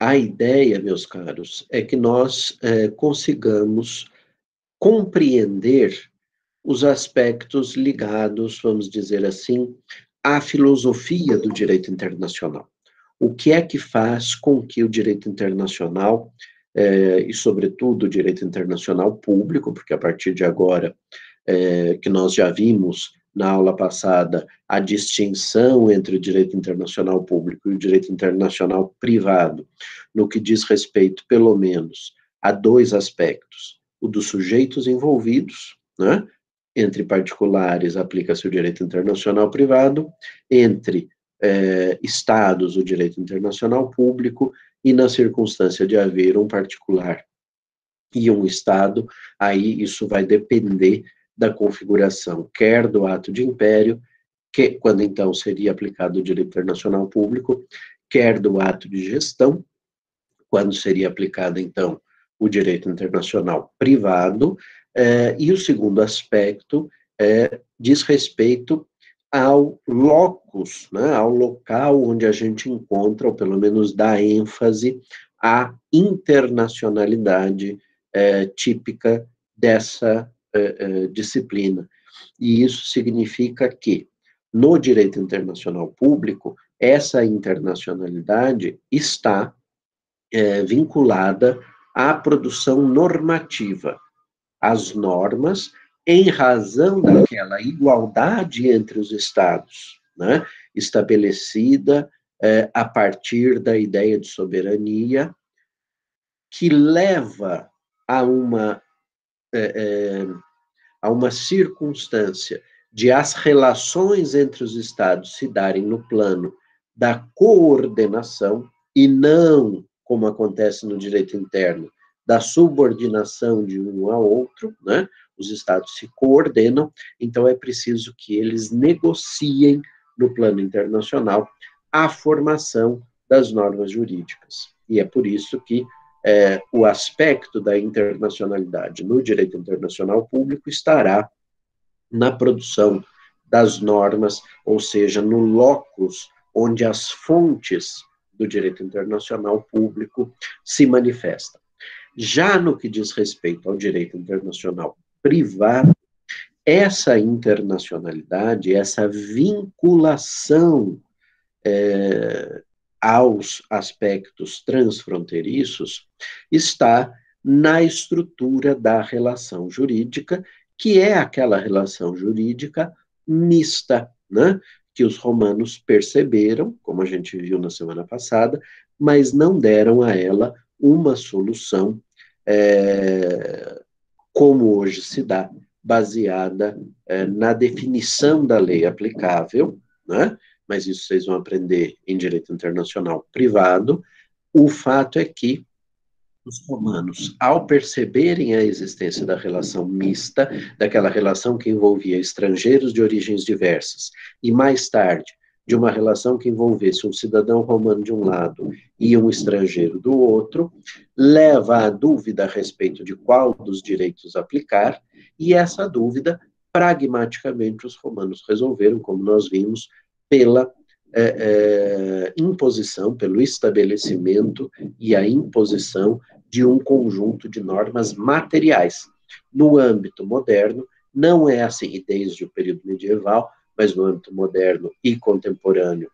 A ideia, meus caros, é que nós é, consigamos compreender os aspectos ligados, vamos dizer assim, à filosofia do direito internacional. O que é que faz com que o direito internacional, é, e sobretudo o direito internacional público, porque a partir de agora, é, que nós já vimos na aula passada a distinção entre o direito internacional público e o direito internacional privado, no que diz respeito, pelo menos, a dois aspectos: o dos sujeitos envolvidos, né? Entre particulares aplica-se o direito internacional privado, entre eh, estados o direito internacional público, e na circunstância de haver um particular e um estado, aí isso vai depender da configuração, quer do ato de império, que quando então seria aplicado o direito internacional público, quer do ato de gestão, quando seria aplicado então o direito internacional privado, eh, e o segundo aspecto eh, diz respeito ao locus, né, ao local onde a gente encontra, ou pelo menos dá ênfase à internacionalidade eh, típica dessa eh, eh, disciplina. E isso significa que, no direito internacional público, essa internacionalidade está eh, vinculada à produção normativa, às normas, em razão daquela igualdade entre os Estados, né, estabelecida eh, a partir da ideia de soberania, que leva a uma é, é, a uma circunstância de as relações entre os estados se darem no plano da coordenação e não, como acontece no direito interno, da subordinação de um ao outro, né? Os estados se coordenam, então é preciso que eles negociem no plano internacional a formação das normas jurídicas. E é por isso que é, o aspecto da internacionalidade no direito internacional público estará na produção das normas, ou seja, no locus onde as fontes do direito internacional público se manifestam. Já no que diz respeito ao direito internacional privado, essa internacionalidade, essa vinculação é, aos aspectos transfronteiriços está na estrutura da relação jurídica, que é aquela relação jurídica mista, né? que os romanos perceberam, como a gente viu na semana passada, mas não deram a ela uma solução é, como hoje se dá, baseada é, na definição da lei aplicável, né? Mas isso vocês vão aprender em direito internacional privado. O fato é que os romanos, ao perceberem a existência da relação mista, daquela relação que envolvia estrangeiros de origens diversas, e mais tarde, de uma relação que envolvesse um cidadão romano de um lado e um estrangeiro do outro, leva à dúvida a respeito de qual dos direitos aplicar, e essa dúvida, pragmaticamente, os romanos resolveram, como nós vimos, pela é, é, imposição, pelo estabelecimento e a imposição de um conjunto de normas materiais. No âmbito moderno, não é assim, e desde o período medieval, mas no âmbito moderno e contemporâneo,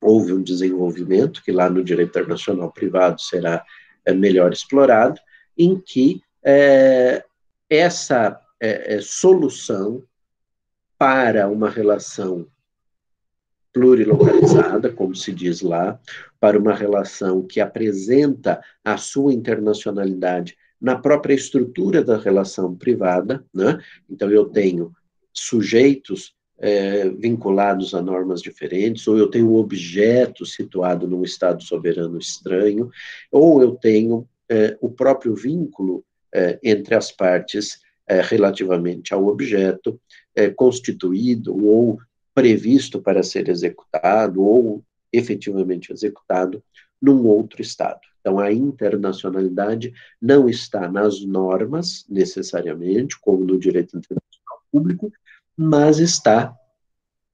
houve um desenvolvimento, que lá no direito internacional privado será é, melhor explorado, em que é, essa é, é solução para uma relação plurilocalizada, como se diz lá, para uma relação que apresenta a sua internacionalidade na própria estrutura da relação privada, né? Então eu tenho sujeitos é, vinculados a normas diferentes, ou eu tenho um objeto situado num estado soberano estranho, ou eu tenho é, o próprio vínculo é, entre as partes é, relativamente ao objeto é, constituído ou previsto para ser executado ou efetivamente executado num outro Estado. Então, a internacionalidade não está nas normas, necessariamente, como no direito internacional público, mas está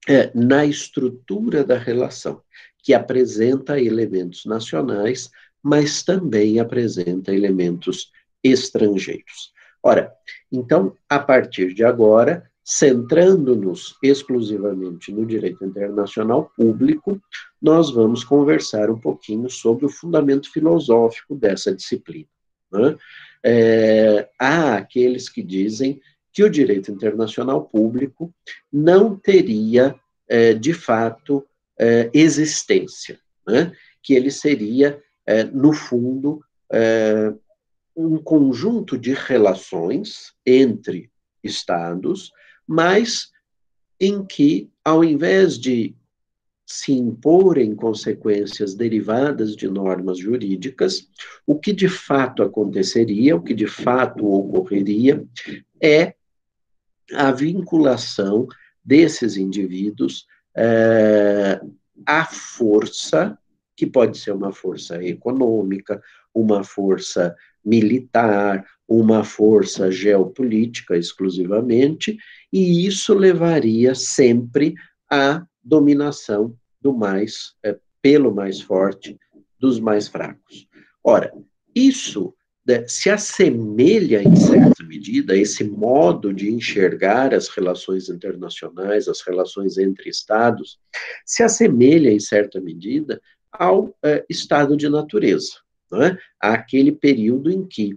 é, na estrutura da relação, que apresenta elementos nacionais, mas também apresenta elementos estrangeiros. Ora, então, a partir de agora, centrando-nos exclusivamente no direito internacional público, nós vamos conversar um pouquinho sobre o fundamento filosófico dessa disciplina. Né? É, há aqueles que dizem que o direito internacional público não teria, é, de fato, é, existência, né? que ele seria, é, no fundo, é, um conjunto de relações entre Estados, mas em que, ao invés de se imporem consequências derivadas de normas jurídicas, o que de fato aconteceria, o que de fato ocorreria, é a vinculação desses indivíduos é, à força, que pode ser uma força econômica, uma força militar, uma força geopolítica exclusivamente, e isso levaria sempre à dominação do mais, é, pelo mais forte, dos mais fracos. Ora, isso né, se assemelha, em certa medida, esse modo de enxergar as relações internacionais, as relações entre Estados, se assemelha, em certa medida, ao é, estado de natureza, é? àquele período em que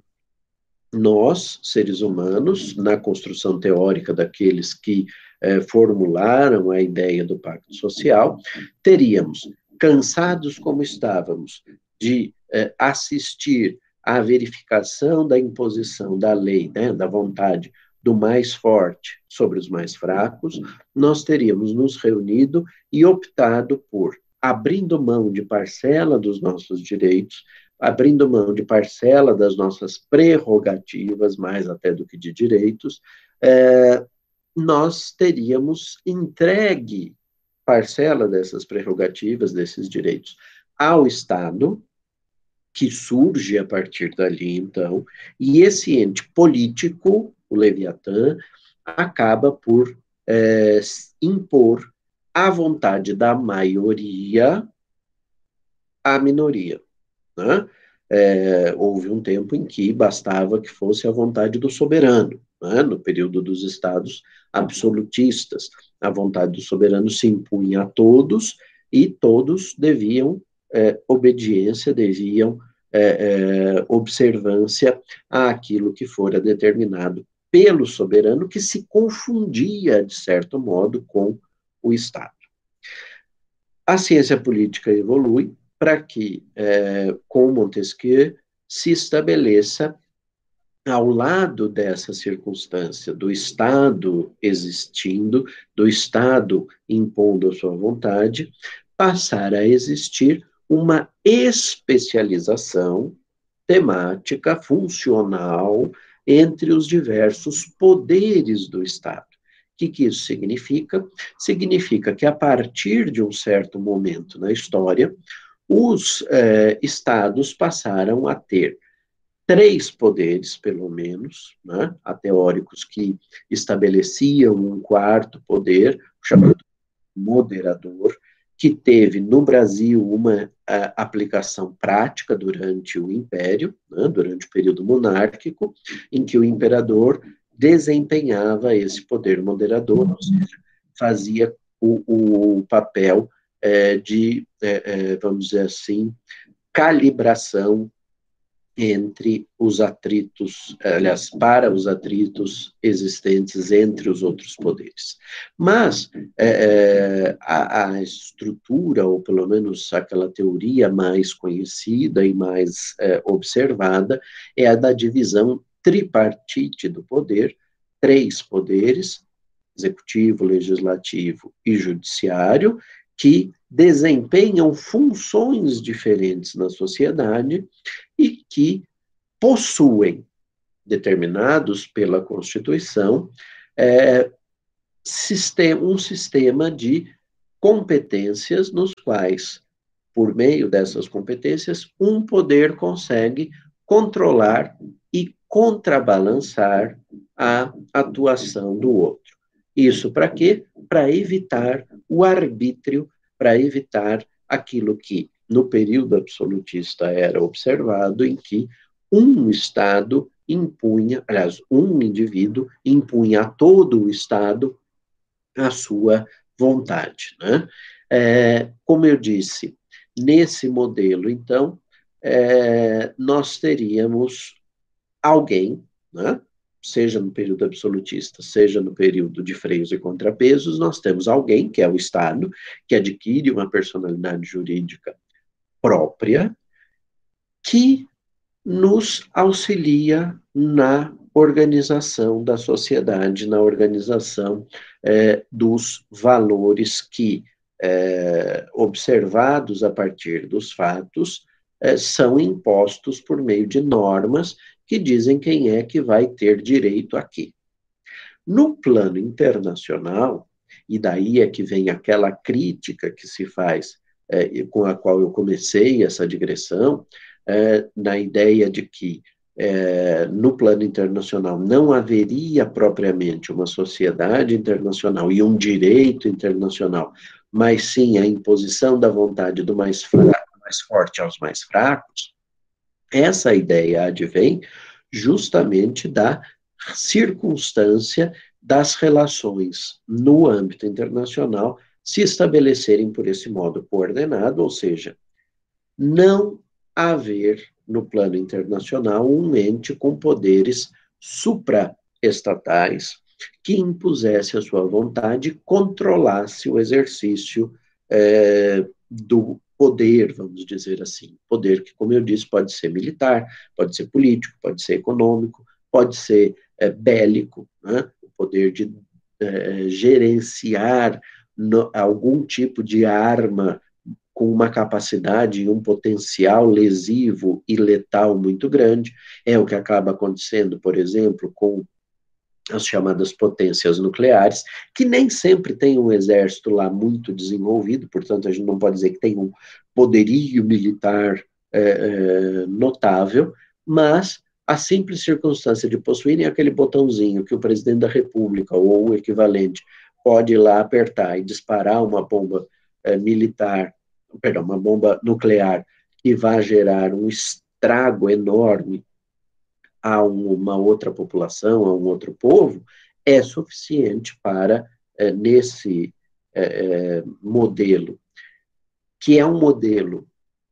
nós, seres humanos, na construção teórica daqueles que eh, formularam a ideia do pacto social, teríamos, cansados como estávamos, de eh, assistir à verificação da imposição da lei, né, da vontade do mais forte sobre os mais fracos, nós teríamos nos reunido e optado por, abrindo mão de parcela dos nossos direitos, abrindo mão de parcela das nossas prerrogativas, mais até do que de direitos, é, nós teríamos entregue parcela dessas prerrogativas, desses direitos, ao Estado, que surge a partir dali, então, e esse ente político, o Leviatã, acaba por é, impor a vontade da maioria à minoria. Né? É, houve um tempo em que bastava que fosse a vontade do soberano, né? no período dos estados absolutistas. A vontade do soberano se impunha a todos e todos deviam é, obediência, deviam é, é, observância àquilo que fora determinado pelo soberano, que se confundia, de certo modo, com o Estado. A ciência política evolui para que, é, com Montesquieu, se estabeleça ao lado dessa circunstância do Estado existindo, do Estado impondo a sua vontade, passar a existir uma especialização temática, funcional, entre os diversos poderes do Estado. O que, que isso significa? Significa que a partir de um certo momento na história, os eh, estados passaram a ter três poderes, pelo menos, né? há teóricos que estabeleciam um quarto poder, chamado moderador, que teve no Brasil uma aplicação prática durante o Império, né? durante o período monárquico, em que o imperador desempenhava esse poder moderador, ou seja, fazia o, o papel é, de, é, é, vamos dizer assim, calibração entre os atritos, aliás, para os atritos existentes entre os outros poderes. Mas é, é, a, a, estrutura, ou pelo menos aquela teoria mais conhecida e mais é, observada, é a da divisão tripartite do poder, três poderes, executivo, legislativo e judiciário, que desempenham funções diferentes na sociedade e que possuem, determinados pela Constituição, é, sistema, um sistema de competências nos quais, por meio dessas competências, um poder consegue controlar e contrabalançar a atuação do outro. Isso para quê? Para evitar o arbítrio, para evitar aquilo que no período absolutista era observado, em que um Estado impunha, aliás, um indivíduo impunha a todo o Estado a sua vontade. Né? É, como eu disse, nesse modelo, então, é, nós teríamos alguém, né? Seja no período absolutista, seja no período de freios e contrapesos, nós temos alguém, que é o Estado, que adquire uma personalidade jurídica própria, que nos auxilia na organização da sociedade, na organização é, dos valores que, é, observados a partir dos fatos, é, são impostos por meio de normas que dizem quem é que vai ter direito aqui. No plano internacional, e daí é que vem aquela crítica que se faz, é, com a qual eu comecei essa digressão, é, na ideia de que é, no plano internacional não haveria propriamente uma sociedade internacional e um direito internacional, mas sim a imposição da vontade do mais, fraco, mais forte aos mais fracos, essa ideia advém justamente da circunstância das relações no âmbito internacional se estabelecerem por esse modo coordenado, ou seja, não haver no plano internacional um ente com poderes supraestatais que impusesse a sua vontade e controlasse o exercício é, do poder, vamos dizer assim. Poder que, como eu disse, pode ser militar, pode ser político, pode ser econômico, pode ser é, bélico, né? o poder de é, gerenciar no, algum tipo de arma com uma capacidade e um potencial lesivo e letal muito grande. É o que acaba acontecendo, por exemplo, com as chamadas potências nucleares, que nem sempre tem um exército lá muito desenvolvido, portanto, a gente não pode dizer que tem um poderio militar é, é, notável, mas a simples circunstância de possuírem aquele botãozinho que o presidente da República ou o equivalente pode ir lá apertar e disparar uma bomba é, militar perdão, uma bomba nuclear que vai gerar um estrago enorme a uma outra população, a um outro povo, é suficiente para, é, nesse é, modelo, que é um modelo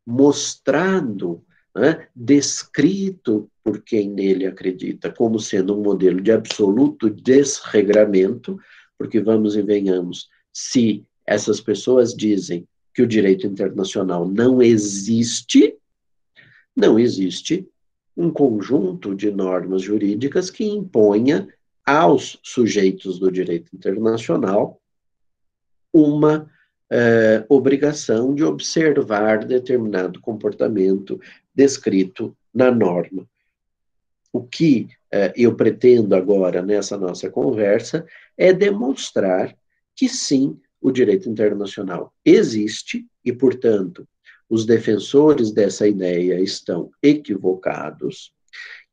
mostrado, né, descrito por quem nele acredita, como sendo um modelo de absoluto desregramento, porque vamos e venhamos, se essas pessoas dizem que o direito internacional não existe, não existe um conjunto de normas jurídicas que imponha aos sujeitos do direito internacional uma eh, obrigação de observar determinado comportamento descrito na norma. O que eh, eu pretendo agora nessa nossa conversa é demonstrar que sim, o direito internacional existe e, portanto, os defensores dessa ideia estão equivocados,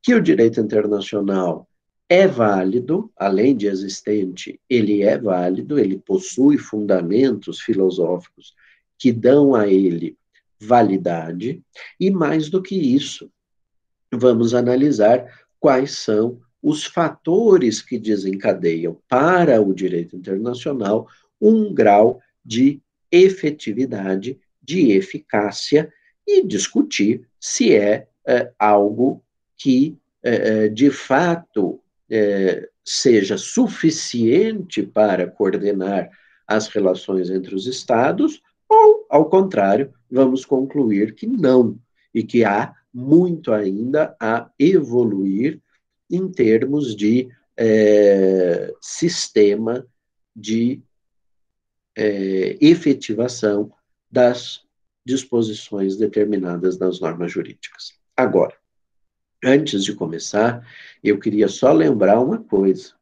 que o direito internacional é válido, além de existente, ele é válido, ele possui fundamentos filosóficos que dão a ele validade, e mais do que isso, vamos analisar quais são os fatores que desencadeiam para o direito internacional um grau de efetividade, de eficácia e discutir se é, é algo que, é, é de fato, é, seja suficiente para coordenar as relações entre os Estados, ou, ao contrário, vamos concluir que não, e que há muito ainda a evoluir em termos de é, sistema de é, efetivação das disposições determinadas nas normas jurídicas. Agora, antes de começar, eu queria só lembrar uma coisa.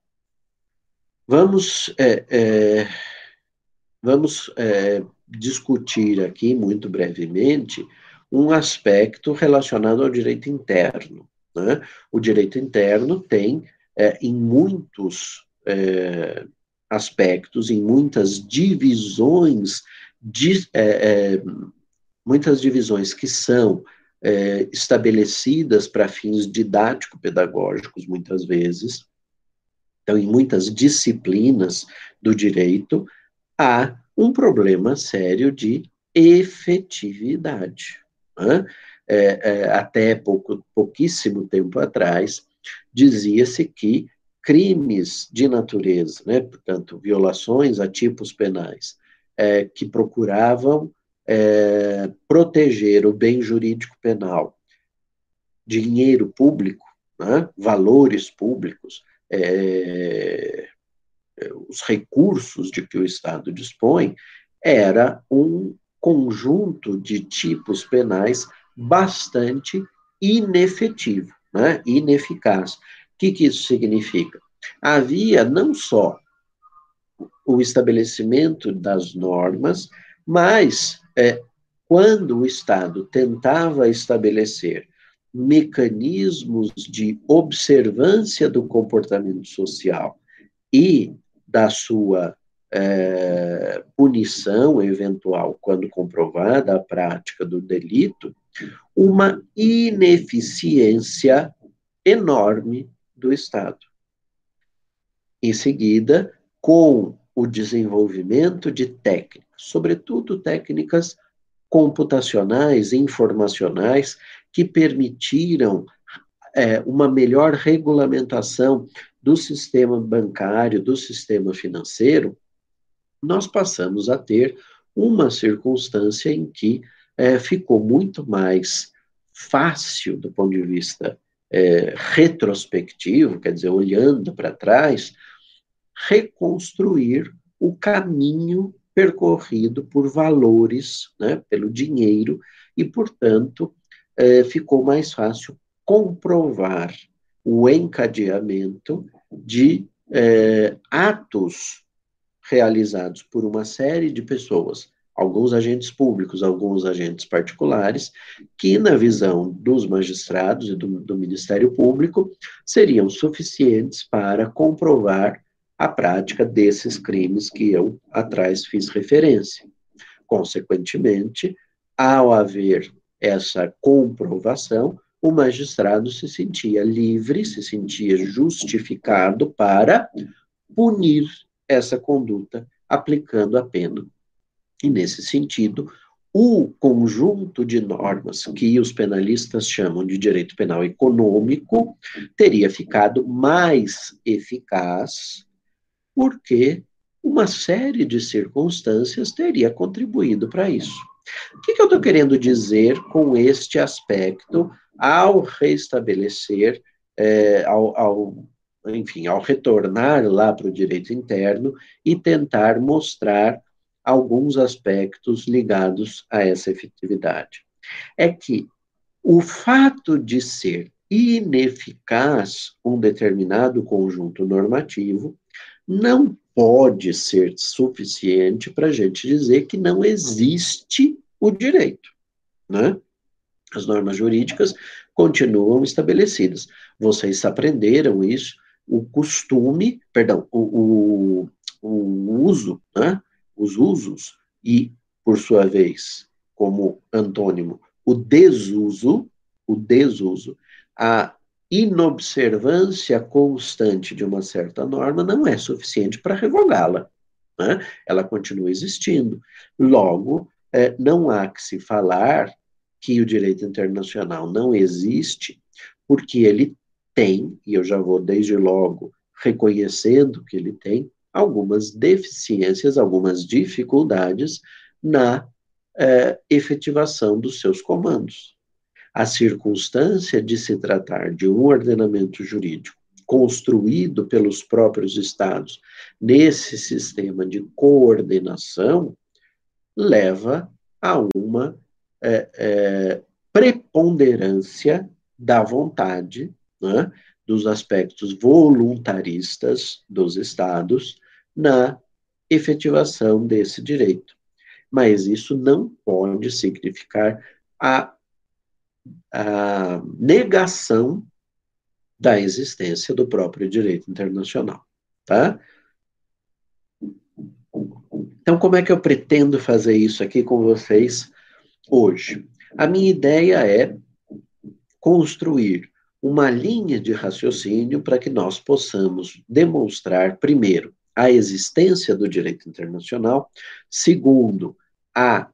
Vamos, é, é, vamos é, discutir aqui, muito brevemente, um aspecto relacionado ao direito interno. Né? O direito interno tem, é, em muitos é, aspectos, em muitas divisões, de, é, é, muitas divisões que são é, estabelecidas para fins didático-pedagógicos, muitas vezes. Então, em muitas disciplinas do direito, há um problema sério de efetividade. Né? É, é, até pouco, pouquíssimo tempo atrás, dizia-se que crimes de natureza, né, portanto, violações a tipos penais, é, que procuravam é, proteger o bem jurídico penal, dinheiro público, né, valores públicos, é, os recursos de que o Estado dispõe, era um conjunto de tipos penais bastante inefetivo, né, ineficaz. O que, que isso significa? Havia não só o estabelecimento das normas, mas é, quando o Estado tentava estabelecer mecanismos de observância do comportamento social e da sua é, punição eventual, quando comprovada a prática do delito, uma ineficiência enorme do Estado. Em seguida, com o desenvolvimento de técnicas, sobretudo técnicas computacionais, informacionais, que permitiram é, uma melhor regulamentação do sistema bancário, do sistema financeiro, nós passamos a ter uma circunstância em que é, ficou muito mais fácil do ponto de vista é, retrospectivo, quer dizer, olhando para trás, reconstruir o caminho percorrido por valores, né, pelo dinheiro, e, portanto, é, ficou mais fácil comprovar o encadeamento de é, atos realizados por uma série de pessoas, alguns agentes públicos, alguns agentes particulares, que, na visão dos magistrados e do, do Ministério Público, seriam suficientes para comprovar a prática desses crimes que eu atrás fiz referência. Consequentemente, ao haver essa comprovação, o magistrado se sentia livre, se sentia justificado para punir essa conduta aplicando a pena. E nesse sentido, o conjunto de normas que os penalistas chamam de direito penal econômico teria ficado mais eficaz porque uma série de circunstâncias teria contribuído para isso. O que, que eu estou querendo dizer com este aspecto ao restabelecer, é, ao, ao, enfim, ao retornar lá para o direito interno e tentar mostrar alguns aspectos ligados a essa efetividade? É que o fato de ser ineficaz um determinado conjunto normativo não pode ser suficiente para a gente dizer que não existe o direito, né? As normas jurídicas continuam estabelecidas. Vocês aprenderam isso, o costume, perdão, o, o, o uso, né? Os usos e, por sua vez, como antônimo, o desuso, o desuso, a inobservância constante de uma certa norma não é suficiente para revogá-la. Né? Ela continua existindo. Logo, é, não há que se falar que o direito internacional não existe, porque ele tem, e eu já vou desde logo reconhecendo que ele tem, algumas deficiências, algumas dificuldades na é, efetivação dos seus comandos a circunstância de se tratar de um ordenamento jurídico construído pelos próprios estados nesse sistema de coordenação leva a uma é, é, preponderância da vontade, né, dos aspectos voluntaristas dos estados na efetivação desse direito. Mas isso não pode significar a a negação da existência do próprio direito internacional, tá? Então, como é que eu pretendo fazer isso aqui com vocês hoje? A minha ideia é construir uma linha de raciocínio para que nós possamos demonstrar, primeiro, a existência do direito internacional, segundo, a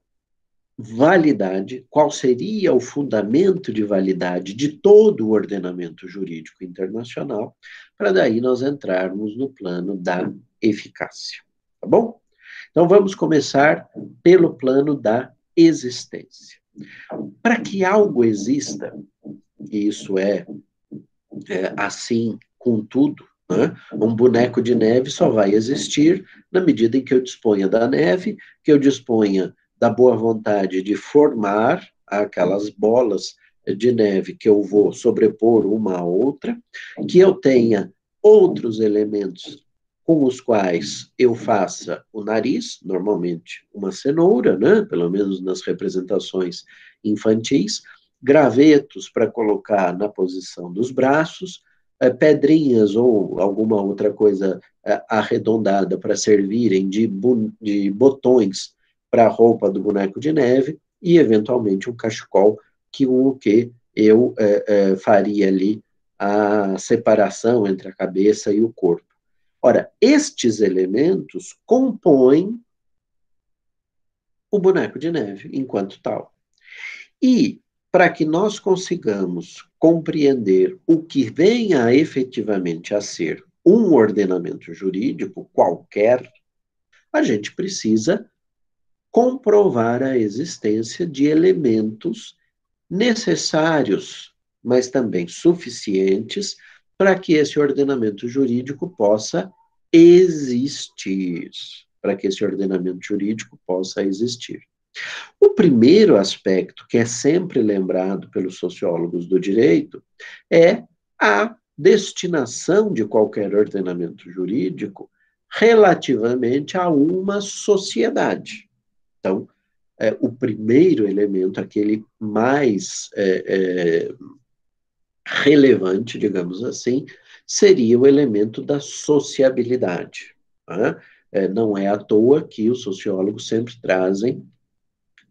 validade, qual seria o fundamento de validade de todo o ordenamento jurídico internacional, para daí nós entrarmos no plano da eficácia. Tá bom? Então vamos começar pelo plano da existência. Para que algo exista, e isso é, é assim com tudo, né? um boneco de neve só vai existir na medida em que eu disponha da neve, que eu disponha da boa vontade de formar aquelas bolas de neve que eu vou sobrepor uma à outra, que eu tenha outros elementos com os quais eu faça o nariz, normalmente uma cenoura, né? pelo menos nas representações infantis, gravetos para colocar na posição dos braços, eh, pedrinhas ou alguma outra coisa eh, arredondada para servirem de, de botões para a roupa do boneco de neve e, eventualmente, um cachecol que o que eu é, é, faria ali a separação entre a cabeça e o corpo. Ora, estes elementos compõem o boneco de neve enquanto tal. E para que nós consigamos compreender o que venha efetivamente a ser um ordenamento jurídico qualquer, a gente precisa comprovar a existência de elementos necessários, mas também suficientes para que esse ordenamento jurídico possa existir, para que esse ordenamento jurídico possa existir. O primeiro aspecto que é sempre lembrado pelos sociólogos do direito é a destinação de qualquer ordenamento jurídico relativamente a uma sociedade. Então, é, o primeiro elemento, aquele mais é, é, relevante, digamos assim, seria o elemento da sociabilidade. Né? É, não é à toa que os sociólogos sempre trazem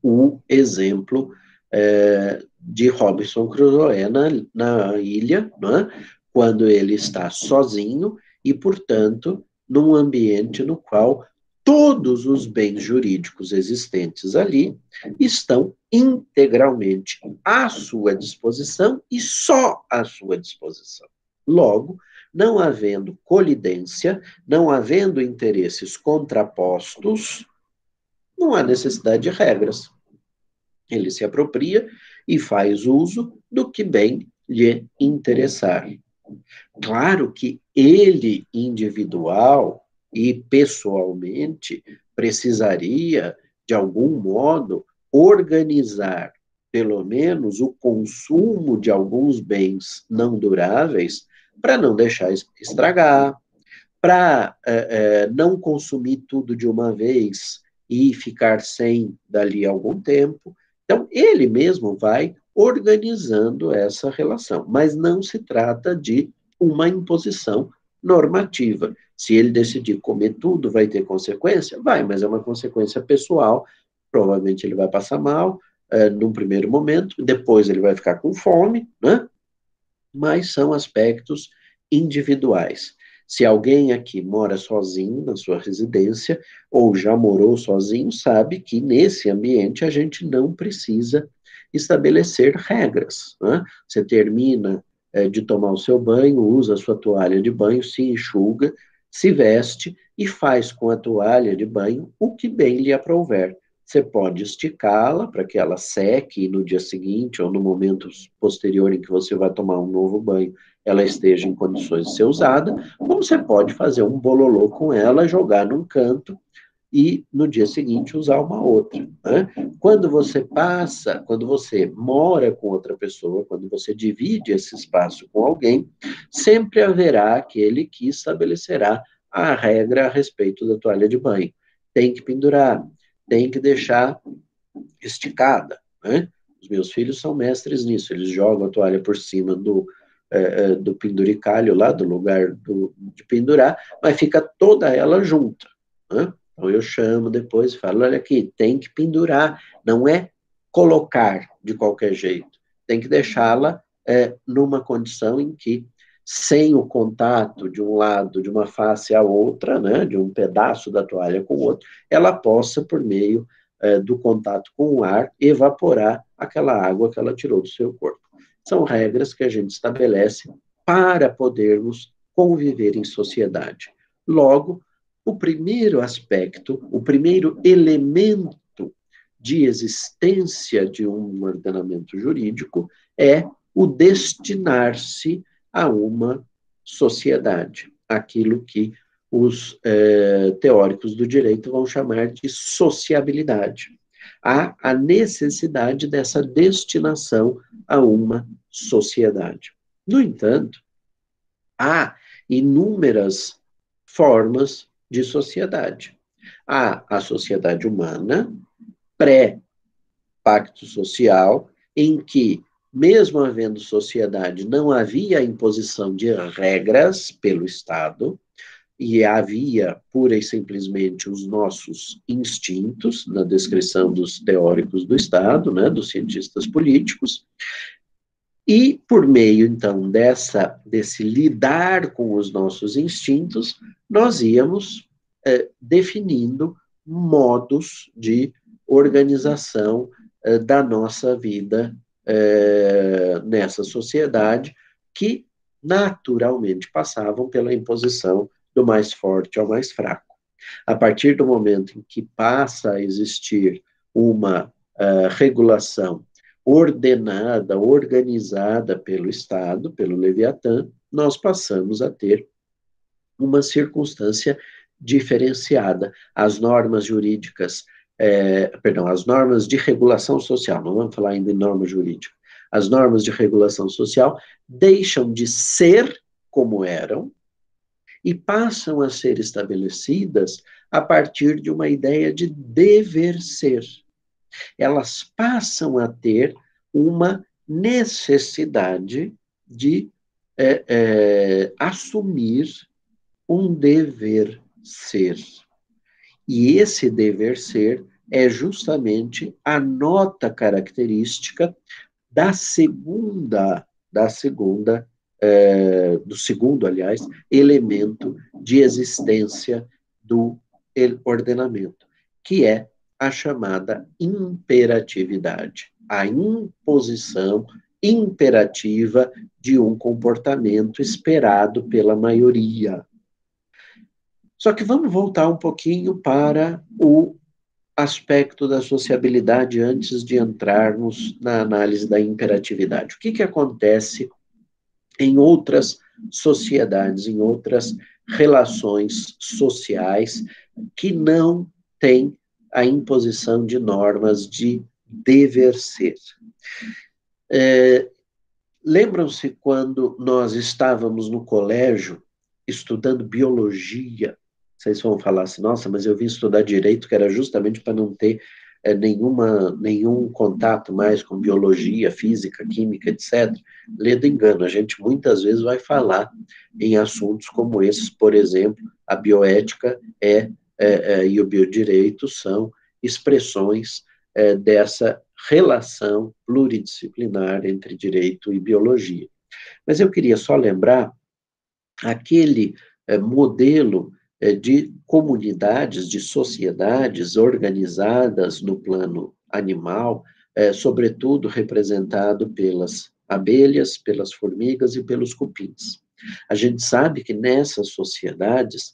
o exemplo é, de Robinson Crusoe na, na ilha, né? quando ele está sozinho e, portanto, num ambiente no qual todos os bens jurídicos existentes ali estão integralmente à sua disposição e só à sua disposição. Logo, não havendo colidência, não havendo interesses contrapostos, não há necessidade de regras. Ele se apropria e faz uso do que bem lhe interessar. Claro que ele, individual, e pessoalmente precisaria, de algum modo, organizar pelo menos o consumo de alguns bens não duráveis para não deixar estragar, para é, é, não consumir tudo de uma vez e ficar sem dali algum tempo. Então, ele mesmo vai organizando essa relação, mas não se trata de uma imposição normativa. Se ele decidir comer tudo, vai ter consequência? Vai, mas é uma consequência pessoal. Provavelmente ele vai passar mal é, num primeiro momento, depois ele vai ficar com fome, né? Mas são aspectos individuais. Se alguém aqui mora sozinho na sua residência, ou já morou sozinho, sabe que nesse ambiente a gente não precisa estabelecer regras. Né? Você termina é, de tomar o seu banho, usa a sua toalha de banho, se enxuga, se veste e faz com a toalha de banho o que bem lhe aprouver. Você pode esticá-la para que ela seque e no dia seguinte ou no momento posterior em que você vai tomar um novo banho, ela esteja em condições de ser usada, como você pode fazer um bololô com ela, jogar num canto e no dia seguinte usar uma outra. Né? Quando você passa, quando você mora com outra pessoa, quando você divide esse espaço com alguém, sempre haverá aquele que estabelecerá a regra a respeito da toalha de banho. Tem que pendurar, tem que deixar esticada. Né? Os meus filhos são mestres nisso, eles jogam a toalha por cima do, é, do penduricalho lá, do lugar do, de pendurar, mas fica toda ela junta. Né? Então eu chamo depois e falo, olha aqui, tem que pendurar, não é colocar de qualquer jeito, tem que deixá-la é, numa condição em que, sem o contato de um lado, de uma face à outra, né, de um pedaço da toalha com o outro, ela possa, por meio é, do contato com o ar, evaporar aquela água que ela tirou do seu corpo. São regras que a gente estabelece para podermos conviver em sociedade. Logo, o primeiro aspecto, o primeiro elemento de existência de um ordenamento jurídico é o destinar-se a uma sociedade, aquilo que os eh, teóricos do direito vão chamar de sociabilidade. Há a necessidade dessa destinação a uma sociedade. No entanto, há inúmeras formas de sociedade. Há a sociedade humana, pré-pacto social, em que mesmo havendo sociedade, não havia imposição de regras pelo Estado, e havia pura e simplesmente os nossos instintos, na descrição dos teóricos do Estado, né, dos cientistas políticos, e por meio, então, dessa, desse lidar com os nossos instintos, nós íamos é, definindo modos de organização é, da nossa vida é, nessa sociedade que naturalmente passavam pela imposição do mais forte ao mais fraco. A partir do momento em que passa a existir uma regulação ordenada, organizada pelo Estado, pelo Leviatã, nós passamos a ter uma circunstância diferenciada. As normas jurídicas é, perdão, as normas de regulação social, não vamos falar ainda em norma jurídica, as normas de regulação social deixam de ser como eram e passam a ser estabelecidas a partir de uma ideia de dever ser. Elas passam a ter uma necessidade de é, é, assumir um dever ser. E esse dever ser é justamente a nota característica da segunda, da segunda, é, do segundo, aliás, elemento de existência do ordenamento, que é a chamada imperatividade, a imposição imperativa de um comportamento esperado pela maioria. Só que vamos voltar um pouquinho para o aspecto da sociabilidade antes de entrarmos na análise da imperatividade. O que, que acontece em outras sociedades, em outras relações sociais que não têm a imposição de normas de dever ser. É, Lembram-se quando nós estávamos no colégio estudando biologia vocês vão falar assim, nossa, mas eu vim estudar direito que era justamente para não ter é, nenhuma, nenhum contato mais com biologia, física, química, etc. Lendo engano, a gente muitas vezes vai falar em assuntos como esses, por exemplo, a bioética é e o biodireito são expressões é, dessa relação pluridisciplinar entre direito e biologia. Mas eu queria só lembrar aquele é, modelo é, de comunidades, de sociedades organizadas no plano animal, é, sobretudo representado pelas abelhas, pelas formigas e pelos cupins. A gente sabe que nessas sociedades,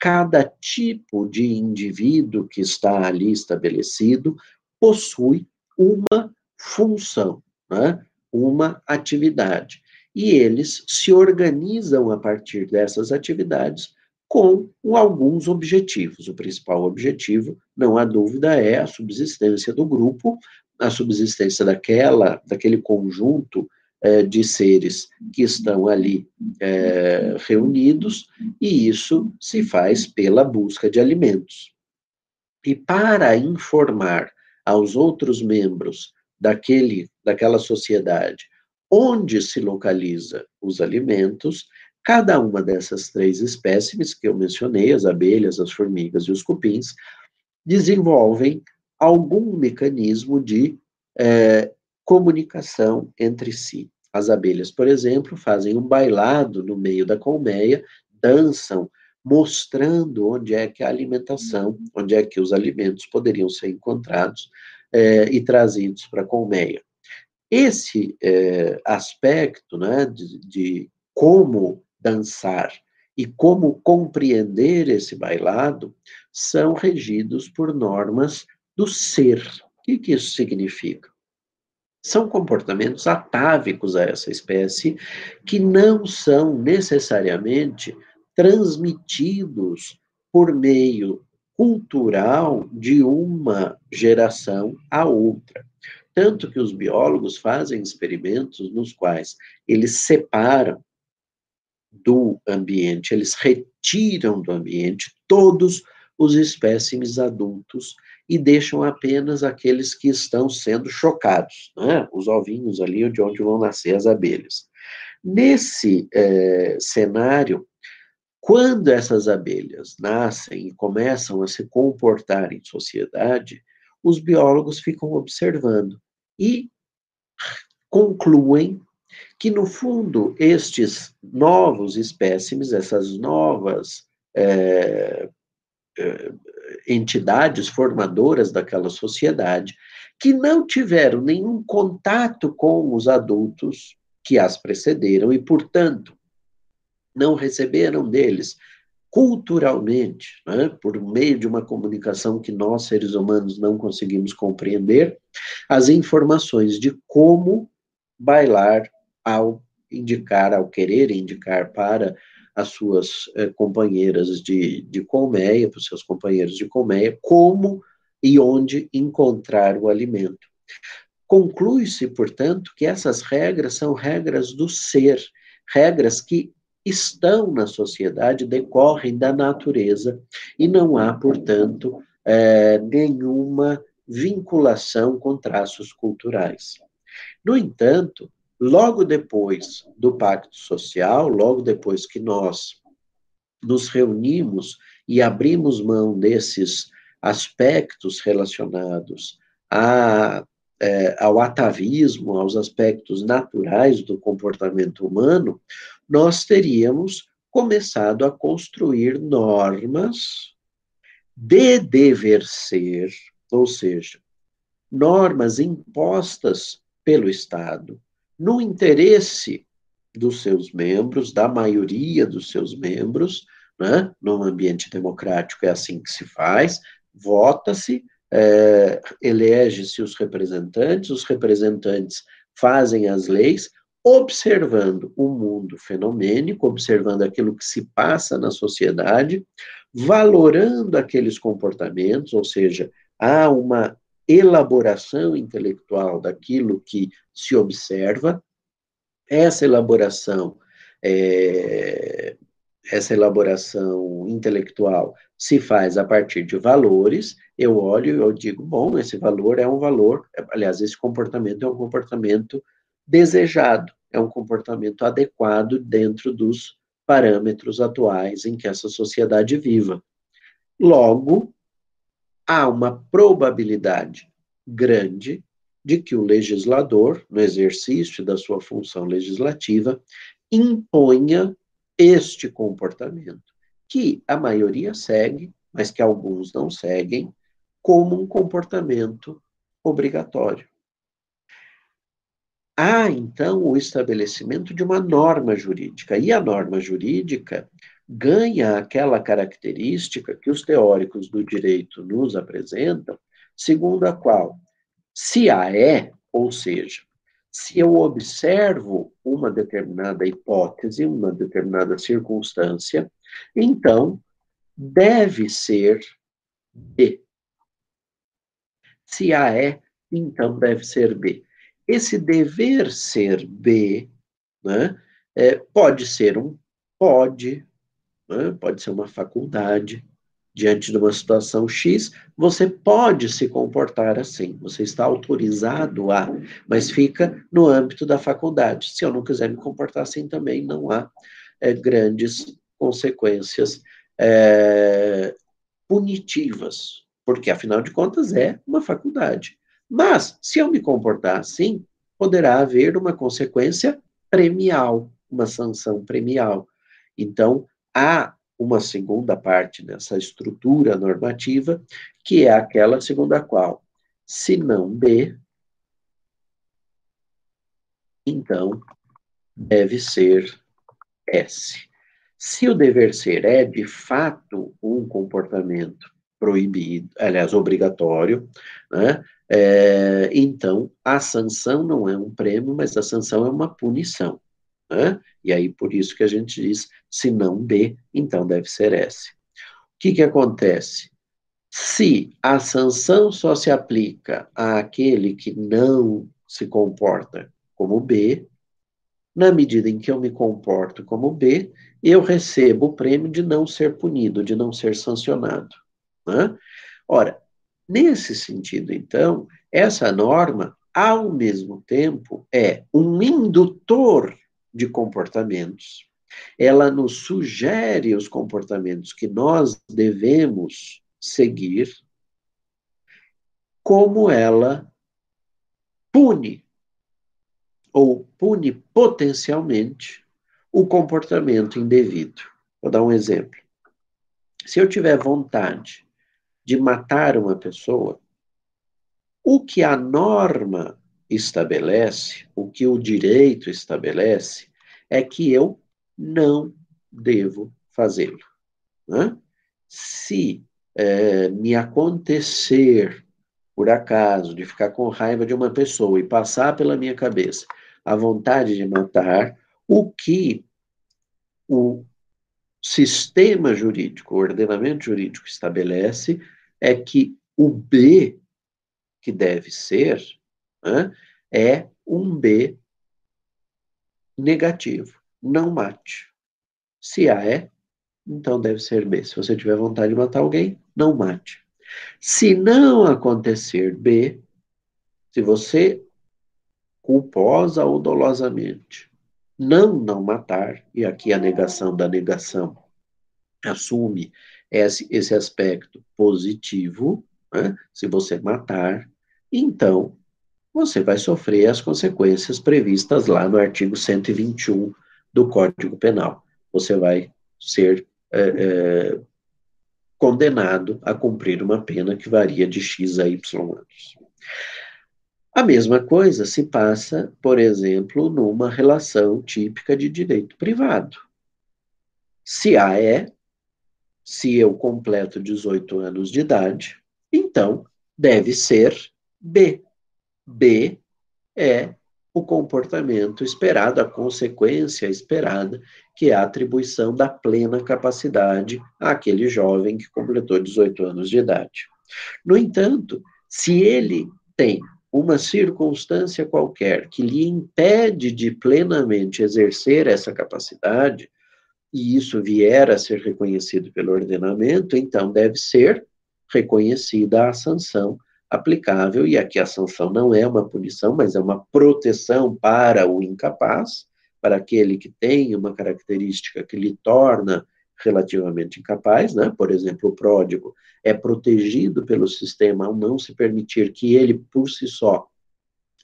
cada tipo de indivíduo que está ali estabelecido possui uma função, né? uma atividade. E eles se organizam a partir dessas atividades com alguns objetivos. O principal objetivo, não há dúvida, é a subsistência do grupo, a subsistência daquela, daquele conjunto é, de seres que estão ali é, reunidos, e isso se faz pela busca de alimentos. E para informar aos outros membros daquele, daquela sociedade onde se localiza os alimentos, Cada uma dessas três espécimes que eu mencionei, as abelhas, as formigas e os cupins, desenvolvem algum mecanismo de é, comunicação entre si. As abelhas, por exemplo, fazem um bailado no meio da colmeia, dançam, mostrando onde é que a alimentação, onde é que os alimentos poderiam ser encontrados é, e trazidos para a colmeia. Esse é, aspecto né, de, de como dançar e como compreender esse bailado são regidos por normas do ser. O que, que isso significa? São comportamentos atávicos a essa espécie que não são necessariamente transmitidos por meio cultural de uma geração a outra. Tanto que os biólogos fazem experimentos nos quais eles separam do ambiente, eles retiram do ambiente todos os espécimes adultos e deixam apenas aqueles que estão sendo chocados, né? os ovinhos ali de onde vão nascer as abelhas. Nesse é, cenário, quando essas abelhas nascem e começam a se comportar em sociedade, os biólogos ficam observando e concluem que, no fundo, estes novos espécimes, essas novas é, é, entidades formadoras daquela sociedade, que não tiveram nenhum contato com os adultos que as precederam e, portanto, não receberam deles culturalmente, né, por meio de uma comunicação que nós, seres humanos, não conseguimos compreender, as informações de como bailar ao indicar, ao querer indicar para as suas eh, companheiras de, de colmeia, para os seus companheiros de colmeia, como e onde encontrar o alimento. Conclui-se, portanto, que essas regras são regras do ser, regras que estão na sociedade, decorrem da natureza, e não há, portanto, é, nenhuma vinculação com traços culturais. No entanto, logo depois do Pacto Social, logo depois que nós nos reunimos e abrimos mão desses aspectos relacionados a, é, ao atavismo, aos aspectos naturais do comportamento humano, nós teríamos começado a construir normas de dever ser, ou seja, normas impostas pelo Estado, no interesse dos seus membros, da maioria dos seus membros, né? num ambiente democrático é assim que se faz, vota-se, é, elege-se os representantes, os representantes fazem as leis, observando o mundo fenomênico, observando aquilo que se passa na sociedade, valorando aqueles comportamentos, ou seja, há uma elaboração intelectual daquilo que se observa. Essa elaboração, é, essa elaboração intelectual se faz a partir de valores. Eu olho e eu digo, bom, esse valor é um valor, aliás, esse comportamento é um comportamento desejado, é um comportamento adequado dentro dos parâmetros atuais em que essa sociedade viva. Logo, há uma probabilidade grande de que o legislador, no exercício da sua função legislativa, imponha este comportamento, que a maioria segue, mas que alguns não seguem, como um comportamento obrigatório há, então, o estabelecimento de uma norma jurídica. E a norma jurídica ganha aquela característica que os teóricos do direito nos apresentam, segundo a qual, se a é, ou seja, se eu observo uma determinada hipótese, uma determinada circunstância, então deve ser B. Se A é, então deve ser B. Esse dever ser B, né, é, pode ser um pode, né, pode ser uma faculdade. Diante de uma situação X, você pode se comportar assim, você está autorizado a, mas fica no âmbito da faculdade. Se eu não quiser me comportar assim também, não há é, grandes consequências é, punitivas, porque afinal de contas é uma faculdade. Mas, se eu me comportar assim, poderá haver uma consequência premial, uma sanção premial. Então, há uma segunda parte dessa estrutura normativa, que é aquela segundo a qual, se não B, então deve ser S. Se o dever ser é, de fato, um comportamento proibido, aliás, obrigatório, né? É, então, a sanção não é um prêmio, mas a sanção é uma punição. Né? E aí, por isso que a gente diz, se não B, então deve ser S. O que, que acontece? Se a sanção só se aplica àquele que não se comporta como B, na medida em que eu me comporto como B, eu recebo o prêmio de não ser punido, de não ser sancionado. Né? Ora, nesse sentido, então, essa norma, ao mesmo tempo, é um indutor de comportamentos. Ela nos sugere os comportamentos que nós devemos seguir, como ela pune ou pune potencialmente o comportamento indevido. Vou dar um exemplo. Se eu tiver vontade de matar uma pessoa, o que a norma estabelece, o que o direito estabelece, é que eu não devo fazê-lo. Né? Se é, me acontecer, por acaso, de ficar com raiva de uma pessoa e passar pela minha cabeça a vontade de matar, o que o sistema jurídico, o ordenamento jurídico estabelece é que o B que deve ser né, é um B negativo, não mate. Se A é, então deve ser B. Se você tiver vontade de matar alguém, não mate. Se não acontecer B, se você culposa ou dolosamente não não matar, e aqui a negação da negação assume esse, esse aspecto positivo, né? se você matar, então você vai sofrer as consequências previstas lá no artigo 121 do Código Penal. Você vai ser é, é, condenado a cumprir uma pena que varia de X a Y anos. A mesma coisa se passa, por exemplo, numa relação típica de direito privado. Se A é, se eu completo 18 anos de idade, então deve ser B. B é o comportamento esperado, a consequência esperada, que é a atribuição da plena capacidade àquele jovem que completou 18 anos de idade. No entanto, se ele tem uma circunstância qualquer que lhe impede de plenamente exercer essa capacidade, e isso vier a ser reconhecido pelo ordenamento, então deve ser reconhecida a sanção aplicável, e aqui a sanção não é uma punição, mas é uma proteção para o incapaz, para aquele que tem uma característica que lhe torna relativamente incapaz, né? por exemplo, o pródigo é protegido pelo sistema ao não se permitir que ele, por si só,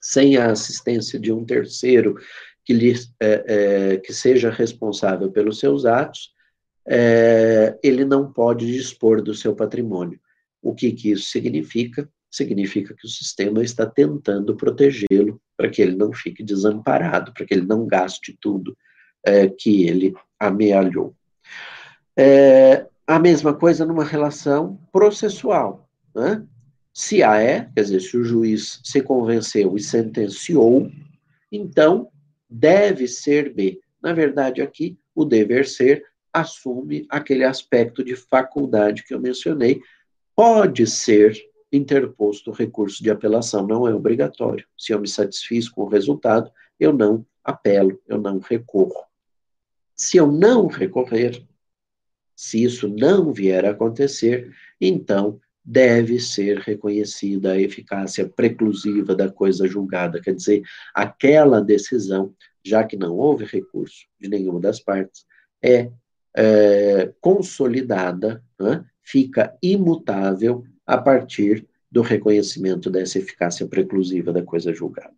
sem a assistência de um terceiro que, lhe, é, é, que seja responsável pelos seus atos, é, ele não pode dispor do seu patrimônio. O que, que isso significa? Significa que o sistema está tentando protegê-lo para que ele não fique desamparado, para que ele não gaste tudo é, que ele amealhou. É, a mesma coisa numa relação processual. Né? Se A é, quer dizer, se o juiz se convenceu e sentenciou, então deve ser B. Na verdade, aqui, o dever ser assume aquele aspecto de faculdade que eu mencionei. Pode ser interposto recurso de apelação, não é obrigatório. Se eu me satisfiz com o resultado, eu não apelo, eu não recorro. Se eu não recorrer, se isso não vier a acontecer, então deve ser reconhecida a eficácia preclusiva da coisa julgada, quer dizer, aquela decisão, já que não houve recurso de nenhuma das partes, é, é consolidada, né, fica imutável a partir do reconhecimento dessa eficácia preclusiva da coisa julgada.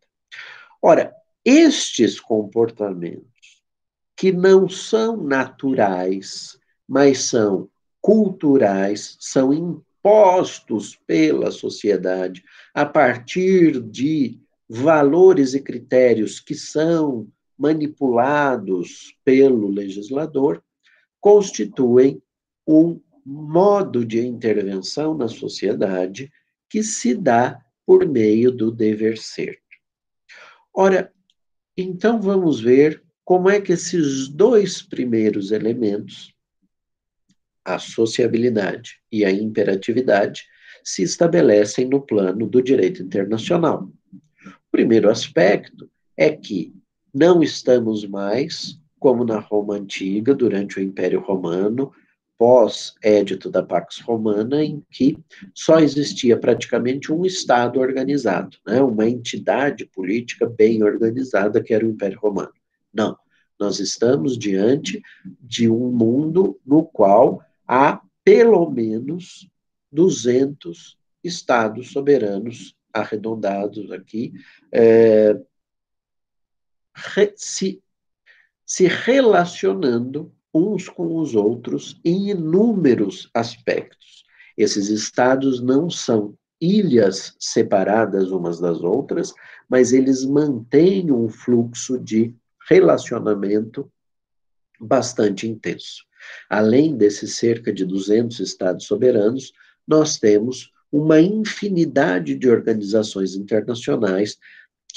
Ora, estes comportamentos que não são naturais, mas são culturais, são impostos pela sociedade a partir de valores e critérios que são manipulados pelo legislador, constituem um modo de intervenção na sociedade que se dá por meio do dever ser. Ora, então vamos ver como é que esses dois primeiros elementos, a sociabilidade e a imperatividade, se estabelecem no plano do direito internacional. O primeiro aspecto é que não estamos mais, como na Roma antiga, durante o Império Romano, pós-édito da Pax Romana, em que só existia praticamente um Estado organizado, né, uma entidade política bem organizada, que era o Império Romano. Não, nós estamos diante de um mundo no qual há pelo menos 200 Estados soberanos, arredondados aqui, é, se, se relacionando uns com os outros em inúmeros aspectos. Esses estados não são ilhas separadas umas das outras, mas eles mantêm um fluxo de relacionamento bastante intenso. Além desses cerca de 200 estados soberanos, nós temos uma infinidade de organizações internacionais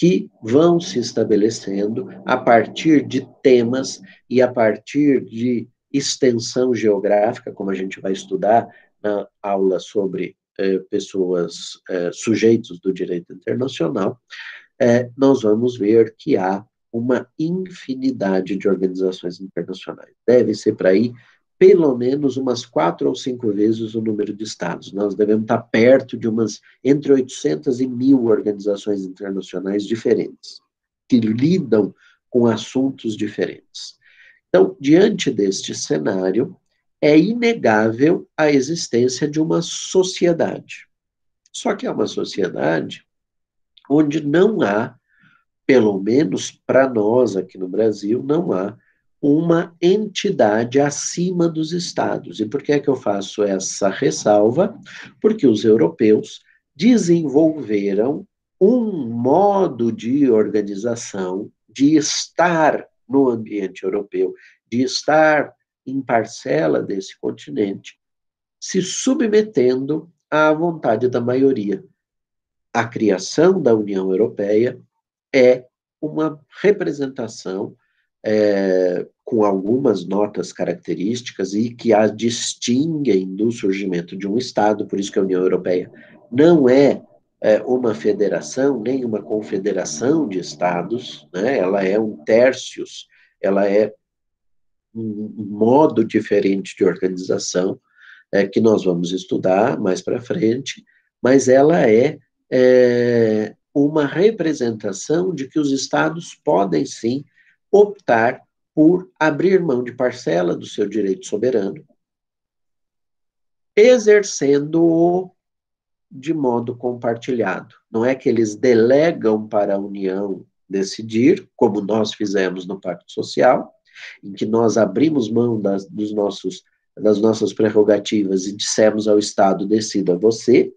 que vão se estabelecendo a partir de temas e a partir de extensão geográfica, como a gente vai estudar na aula sobre eh, pessoas, eh, sujeitos do direito internacional, eh, nós vamos ver que há uma infinidade de organizações internacionais. Deve ser para aí pelo menos umas quatro ou cinco vezes o número de estados. Nós devemos estar perto de umas entre 800 e mil organizações internacionais diferentes, que lidam com assuntos diferentes. Então, diante deste cenário, é inegável a existência de uma sociedade. Só que é uma sociedade onde não há, pelo menos para nós aqui no Brasil, não há uma entidade acima dos estados. E por que é que eu faço essa ressalva? Porque os europeus desenvolveram um modo de organização, de estar no ambiente europeu, de estar em parcela desse continente, se submetendo à vontade da maioria. A criação da União Europeia é uma representação é, com algumas notas características e que a distinguem do surgimento de um Estado, por isso que a União Europeia não é, é uma federação, nem uma confederação de Estados, né? ela é um tercios, ela é um modo diferente de organização, é, que nós vamos estudar mais para frente, mas ela é, é uma representação de que os Estados podem sim optar por abrir mão de parcela do seu direito soberano, exercendo-o de modo compartilhado. Não é que eles delegam para a União decidir, como nós fizemos no Pacto Social, em que nós abrimos mão das, dos nossos, das nossas prerrogativas e dissemos ao Estado: decida você.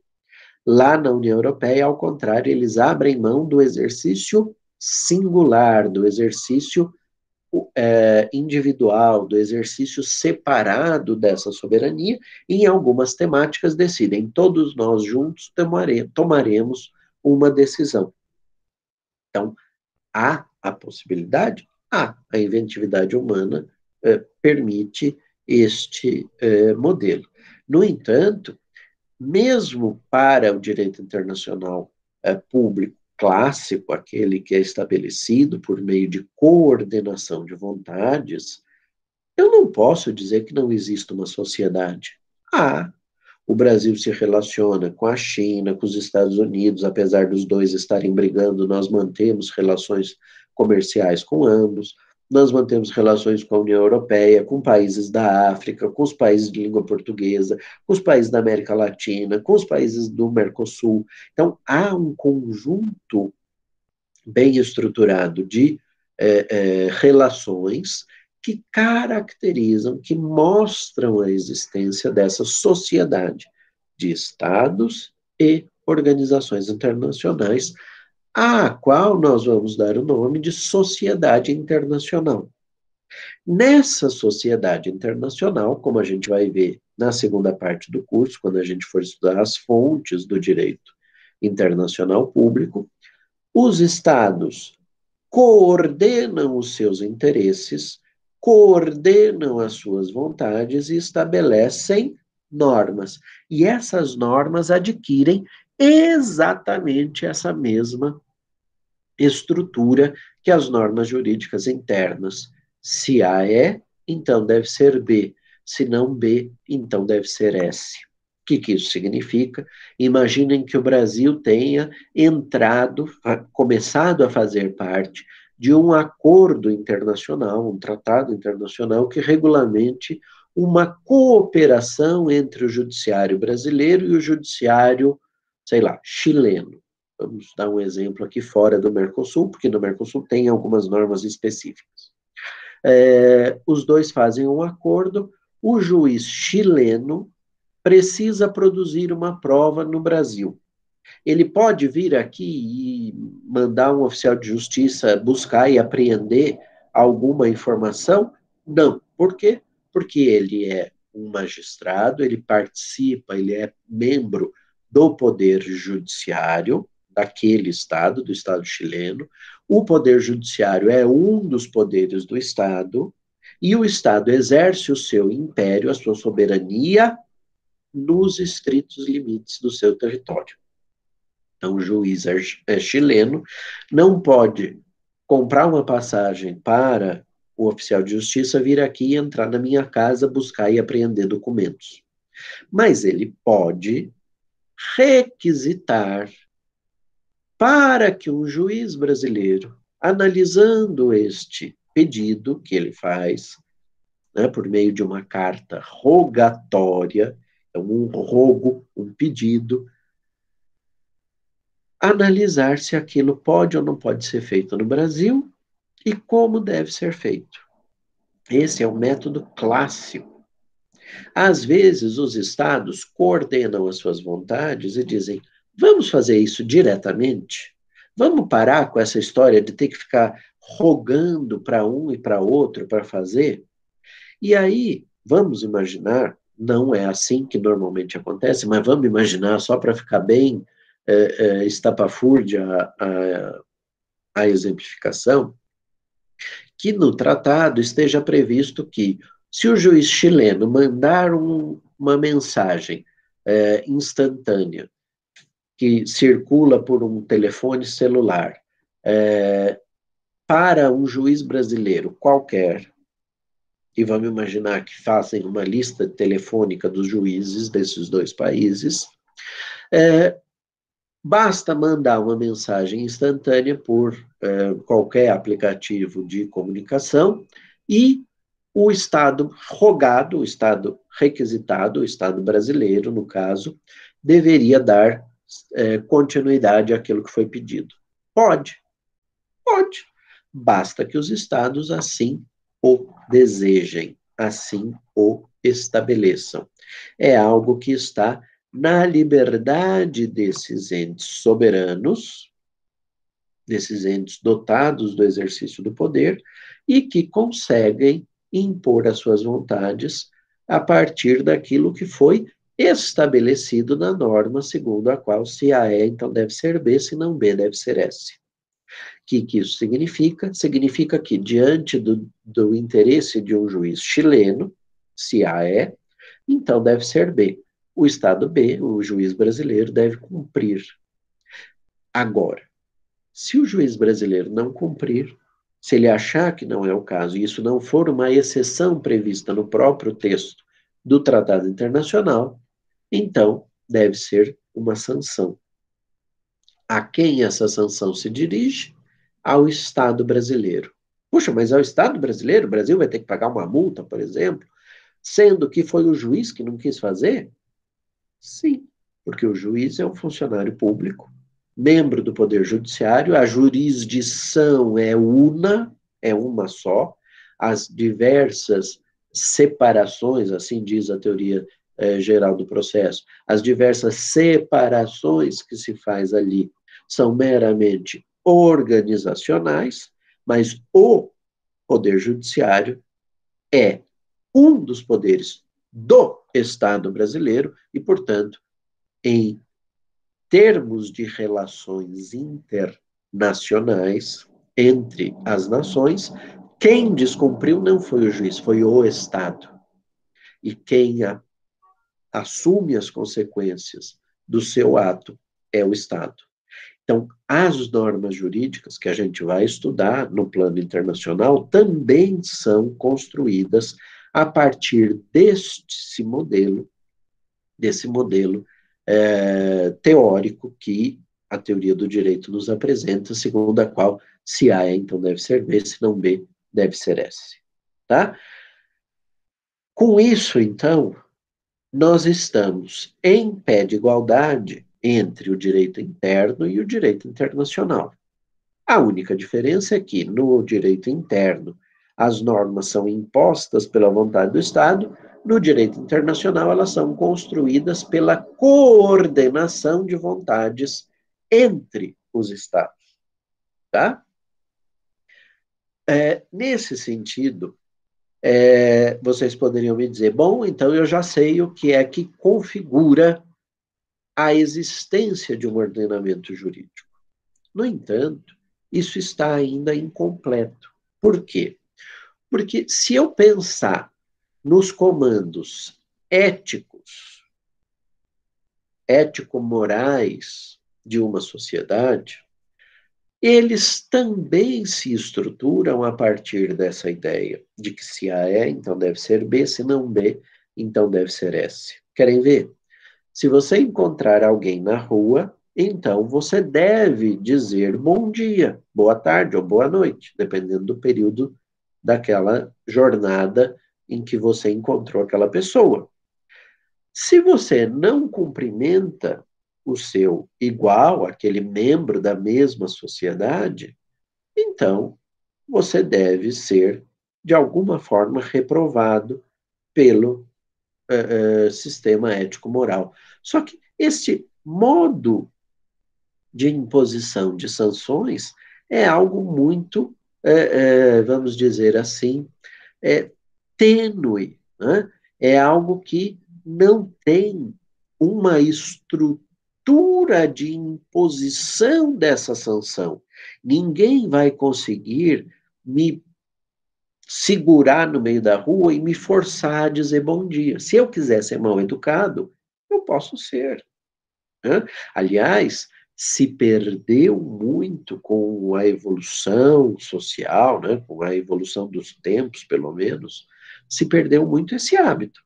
Lá na União Europeia, ao contrário, eles abrem mão do exercício singular, do exercício é, individual, do exercício separado dessa soberania, e em algumas temáticas decidem, todos nós juntos tomare, tomaremos uma decisão. Então, há a possibilidade? Há. A inventividade humana é, permite este é, modelo. No entanto, mesmo para o direito internacional é, público, clássico, aquele que é estabelecido por meio de coordenação de vontades, eu não posso dizer que não existe uma sociedade. Ah, o Brasil se relaciona com a China, com os Estados Unidos, apesar dos dois estarem brigando, nós mantemos relações comerciais com ambos. Nós mantemos relações com a União Europeia, com países da África, com os países de língua portuguesa, com os países da América Latina, com os países do Mercosul. Então, há um conjunto bem estruturado de é, é, relações que caracterizam, que mostram a existência dessa sociedade de estados e organizações internacionais, à qual nós vamos dar o nome de sociedade internacional. Nessa sociedade internacional, como a gente vai ver na segunda parte do curso, quando a gente for estudar as fontes do direito internacional público, os estados coordenam os seus interesses, coordenam as suas vontades e estabelecem normas. E essas normas adquirem exatamente essa mesma estrutura que as normas jurídicas internas. Se A é, então deve ser B. Se não B, então deve ser S. O que, que isso significa? Imaginem que o Brasil tenha entrado, começado a fazer parte de um acordo internacional, um tratado internacional que regulamente uma cooperação entre o judiciário brasileiro e o judiciário, sei lá, chileno. Vamos dar um exemplo aqui fora do Mercosul, porque no Mercosul tem algumas normas específicas. É, os dois fazem um acordo, o juiz chileno precisa produzir uma prova no Brasil. Ele pode vir aqui e mandar um oficial de justiça buscar e apreender alguma informação? Não. Por quê? Porque ele é um magistrado, ele participa, ele é membro do poder judiciário daquele estado, do estado chileno. O poder judiciário é um dos poderes do estado e o estado exerce o seu império, a sua soberania nos estritos limites do seu território. Então, o juiz é, é chileno, não pode comprar uma passagem para o oficial de justiça vir aqui entrar na minha casa, buscar e apreender documentos. Mas ele pode requisitar para que um juiz brasileiro, analisando este pedido que ele faz, né, por meio de uma carta rogatória, é um rogo, um pedido, analisar se aquilo pode ou não pode ser feito no Brasil e como deve ser feito. Esse é o método clássico. Às vezes, os estados coordenam as suas vontades e dizem: vamos fazer isso diretamente? Vamos parar com essa história de ter que ficar rogando para um e para outro para fazer? E aí, vamos imaginar não é assim que normalmente acontece, mas vamos imaginar, só para ficar bem é, é, estapafúrdia a, a, a exemplificação, que no tratado esteja previsto que, se o juiz chileno mandar um, uma mensagem é, instantânea que circula por um telefone celular é, para um juiz brasileiro qualquer, e vamos imaginar que façam uma lista telefônica dos juízes desses dois países, é, basta mandar uma mensagem instantânea por é, qualquer aplicativo de comunicação e o Estado rogado, o Estado requisitado, o Estado brasileiro, no caso, deveria dar é, continuidade àquilo que foi pedido. Pode, pode. Basta que os Estados assim o desejem, assim o estabeleçam. É algo que está na liberdade desses entes soberanos, desses entes dotados do exercício do poder, e que conseguem impor as suas vontades a partir daquilo que foi estabelecido na norma segundo a qual se A é, então deve ser B, se não B, deve ser S que, que isso significa? Significa que, diante do, do interesse de um juiz chileno, se A é, então deve ser B. O Estado B, o juiz brasileiro, deve cumprir. Agora, se o juiz brasileiro não cumprir, se ele achar que não é o caso, e isso não for uma exceção prevista no próprio texto do Tratado Internacional, então deve ser uma sanção. A quem essa sanção se dirige? ao Estado brasileiro. Puxa, mas é o Estado brasileiro, o Brasil vai ter que pagar uma multa, por exemplo, sendo que foi o juiz que não quis fazer? Sim, porque o juiz é um funcionário público, membro do Poder Judiciário, a jurisdição é una, é uma só, as diversas separações, assim diz a teoria é, geral do processo, as diversas separações que se faz ali são meramente organizacionais, mas o Poder Judiciário é um dos poderes do Estado brasileiro e, portanto, em termos de relações internacionais entre as nações, quem descumpriu não foi o juiz, foi o Estado. E quem a, assume as consequências do seu ato é o Estado. Então, as normas jurídicas que a gente vai estudar no plano internacional também são construídas a partir deste modelo, desse modelo é, teórico que a teoria do direito nos apresenta, segundo a qual se A, então deve ser B, se não B, deve ser S. Tá? Com isso, então, nós estamos em pé de igualdade entre o direito interno e o direito internacional. A única diferença é que, no direito interno, as normas são impostas pela vontade do Estado, no direito internacional, elas são construídas pela coordenação de vontades entre os Estados. Tá? É, nesse sentido, é, vocês poderiam me dizer, bom, então eu já sei o que é que configura a existência de um ordenamento jurídico. No entanto, isso está ainda incompleto. Por quê? Porque se eu pensar nos comandos éticos, ético-morais de uma sociedade, eles também se estruturam a partir dessa ideia de que se A é, então deve ser B, se não B, então deve ser S. Querem ver? Se você encontrar alguém na rua, então você deve dizer bom dia, boa tarde ou boa noite, dependendo do período daquela jornada em que você encontrou aquela pessoa. Se você não cumprimenta o seu igual, aquele membro da mesma sociedade, então você deve ser, de alguma forma, reprovado pelo uh, uh, sistema ético-moral. Só que este modo de imposição de sanções é algo muito, uh, vamos dizer assim, tênue, né? é algo que não tem uma estrutura de imposição dessa sanção. Ninguém vai conseguir me segurar no meio da rua e me forçar a dizer bom dia. Se eu quiser ser mal educado, eu posso ser. Né? Aliás, se perdeu muito com a evolução social, né? com a evolução dos tempos, pelo menos, se perdeu muito esse hábito.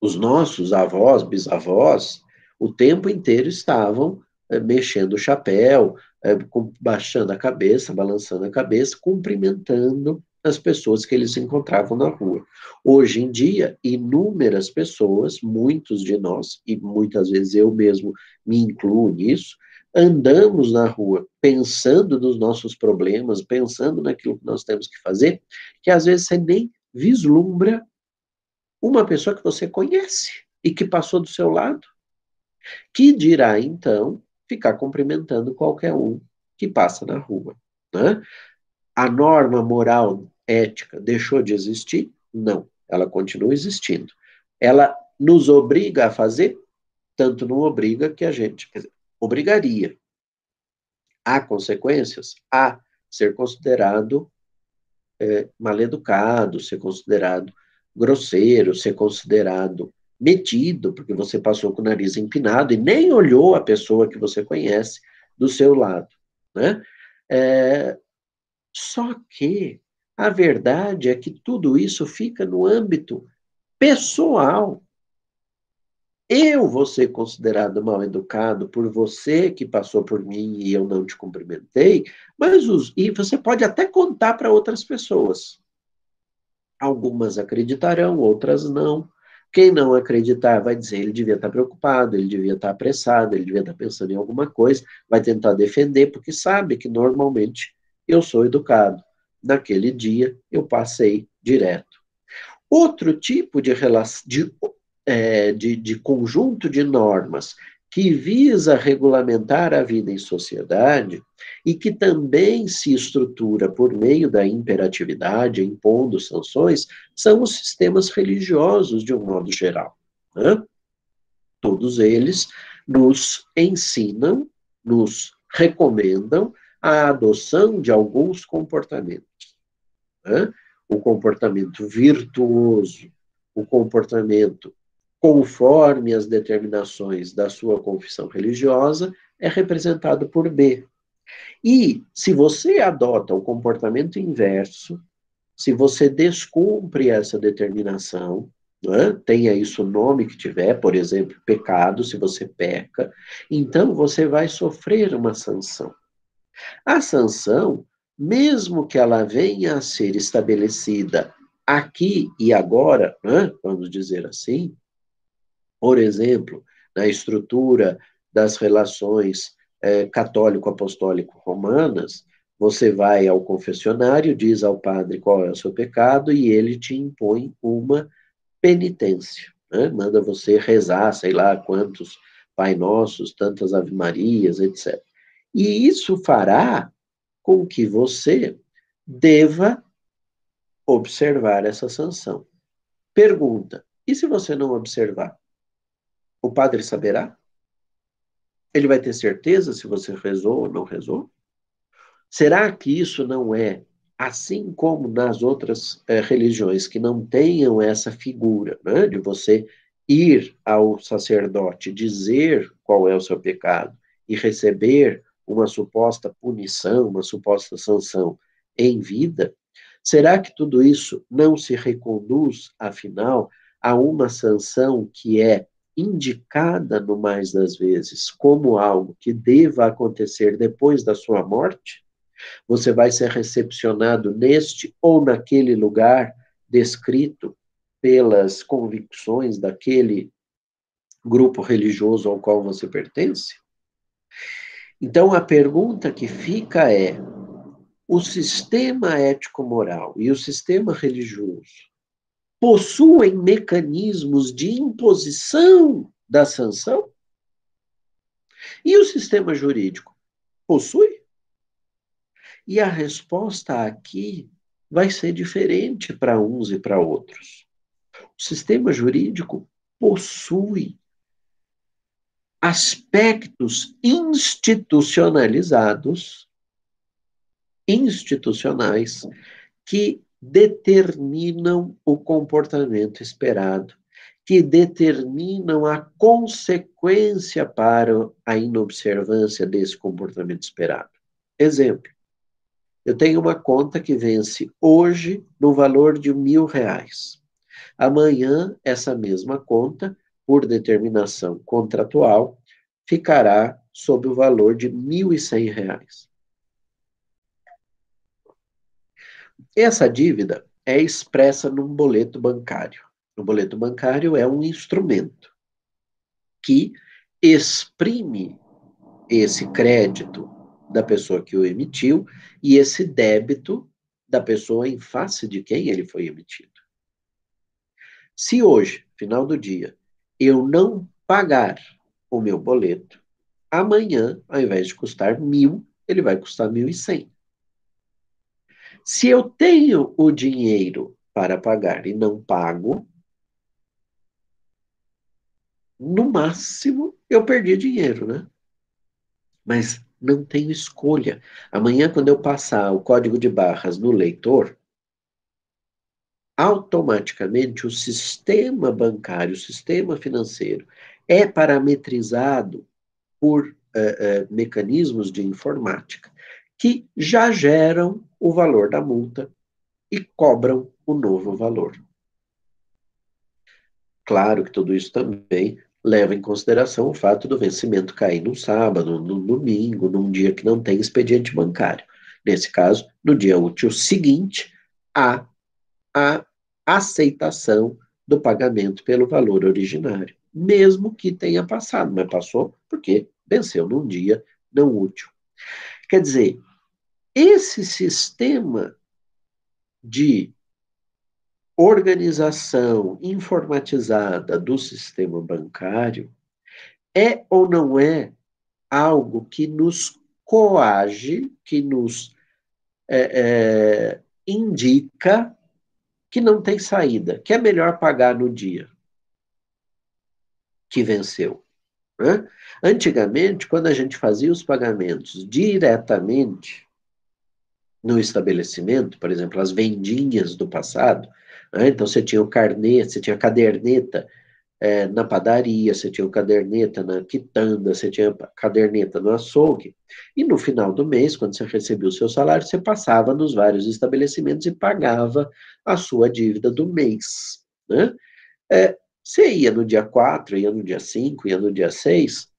Os nossos avós, bisavós, o tempo inteiro estavam é, mexendo o chapéu, é, baixando a cabeça, balançando a cabeça, cumprimentando as pessoas que eles encontravam na rua. Hoje em dia, inúmeras pessoas, muitos de nós, e muitas vezes eu mesmo me incluo nisso, andamos na rua pensando nos nossos problemas, pensando naquilo que nós temos que fazer, que às vezes você nem vislumbra uma pessoa que você conhece e que passou do seu lado que dirá, então, ficar cumprimentando qualquer um que passa na rua. Né? A norma moral ética deixou de existir? Não, ela continua existindo. Ela nos obriga a fazer? Tanto não obriga que a gente, quer dizer, obrigaria. Há consequências? Há ser considerado é, mal-educado, ser considerado grosseiro, ser considerado metido, porque você passou com o nariz empinado e nem olhou a pessoa que você conhece do seu lado, né? É, só que a verdade é que tudo isso fica no âmbito pessoal. Eu vou ser considerado mal educado por você que passou por mim e eu não te cumprimentei, mas os, e você pode até contar para outras pessoas. Algumas acreditarão, outras não. Quem não acreditar vai dizer ele devia estar preocupado, ele devia estar apressado, ele devia estar pensando em alguma coisa, vai tentar defender, porque sabe que normalmente eu sou educado. Naquele dia eu passei direto. Outro tipo de, de, é, de, de conjunto de normas que visa regulamentar a vida em sociedade e que também se estrutura por meio da imperatividade, impondo sanções, são os sistemas religiosos, de um modo geral. Né? Todos eles nos ensinam, nos recomendam a adoção de alguns comportamentos. Né? O comportamento virtuoso, o comportamento conforme as determinações da sua confissão religiosa, é representado por B. E se você adota o comportamento inverso, se você descumpre essa determinação, é? tenha isso o nome que tiver, por exemplo, pecado, se você peca, então você vai sofrer uma sanção. A sanção, mesmo que ela venha a ser estabelecida aqui e agora, é? vamos dizer assim, por exemplo, na estrutura das relações é, católico-apostólico-romanas, você vai ao confessionário, diz ao padre qual é o seu pecado e ele te impõe uma penitência. Né? Manda você rezar, sei lá quantos Pai Nossos, tantas Ave Marias, etc. E isso fará com que você deva observar essa sanção. Pergunta: e se você não observar? O padre saberá? Ele vai ter certeza se você rezou ou não rezou? Será que isso não é, assim como nas outras é, religiões que não tenham essa figura, né, de você ir ao sacerdote, dizer qual é o seu pecado e receber uma suposta punição, uma suposta sanção em vida? Será que tudo isso não se reconduz, afinal, a uma sanção que é indicada no mais das vezes como algo que deva acontecer depois da sua morte, você vai ser recepcionado neste ou naquele lugar descrito pelas convicções daquele grupo religioso ao qual você pertence? Então a pergunta que fica é: o sistema ético-moral e o sistema religioso possuem mecanismos de imposição da sanção? E o sistema jurídico possui? E a resposta aqui vai ser diferente para uns e para outros. O sistema jurídico possui aspectos institucionalizados, institucionais, que determinam o comportamento esperado, que determinam a consequência para a inobservância desse comportamento esperado. Exemplo: eu tenho uma conta que vence hoje no valor de mil reais. Amanhã, essa mesma conta, por determinação contratual, ficará sob o valor de mil e cem reais. Essa dívida é expressa num boleto bancário. O boleto bancário é um instrumento que exprime esse crédito da pessoa que o emitiu e esse débito da pessoa em face de quem ele foi emitido. Se hoje, final do dia, eu não pagar o meu boleto, amanhã, ao invés de custar mil, ele vai custar mil e cem. Se eu tenho o dinheiro para pagar e não pago, no máximo eu perdi dinheiro, né? Mas não tenho escolha. Amanhã, quando eu passar o código de barras no leitor, automaticamente o sistema bancário, o sistema financeiro, é parametrizado por uh, uh, mecanismos de informática que já geram o valor da multa e cobram o novo valor. Claro que tudo isso também leva em consideração o fato do vencimento cair no sábado, no domingo, num dia que não tem expediente bancário. Nesse caso, no dia útil seguinte, há a aceitação do pagamento pelo valor originário, mesmo que tenha passado, mas passou porque venceu num dia não útil. Quer dizer, esse sistema de organização informatizada do sistema bancário é ou não é algo que nos coage, que nos é, é, indica que não tem saída, que é melhor pagar no dia que venceu. Né? Antigamente, quando a gente fazia os pagamentos diretamente no estabelecimento, por exemplo, as vendinhas do passado, né? então você tinha o carnê, você tinha a caderneta é, na padaria, você tinha o caderneta na quitanda, você tinha a caderneta no açougue, e no final do mês, quando você recebia o seu salário, você passava nos vários estabelecimentos e pagava a sua dívida do mês. Né? É, você ia no dia 4, ia no dia 5, ia no dia 6,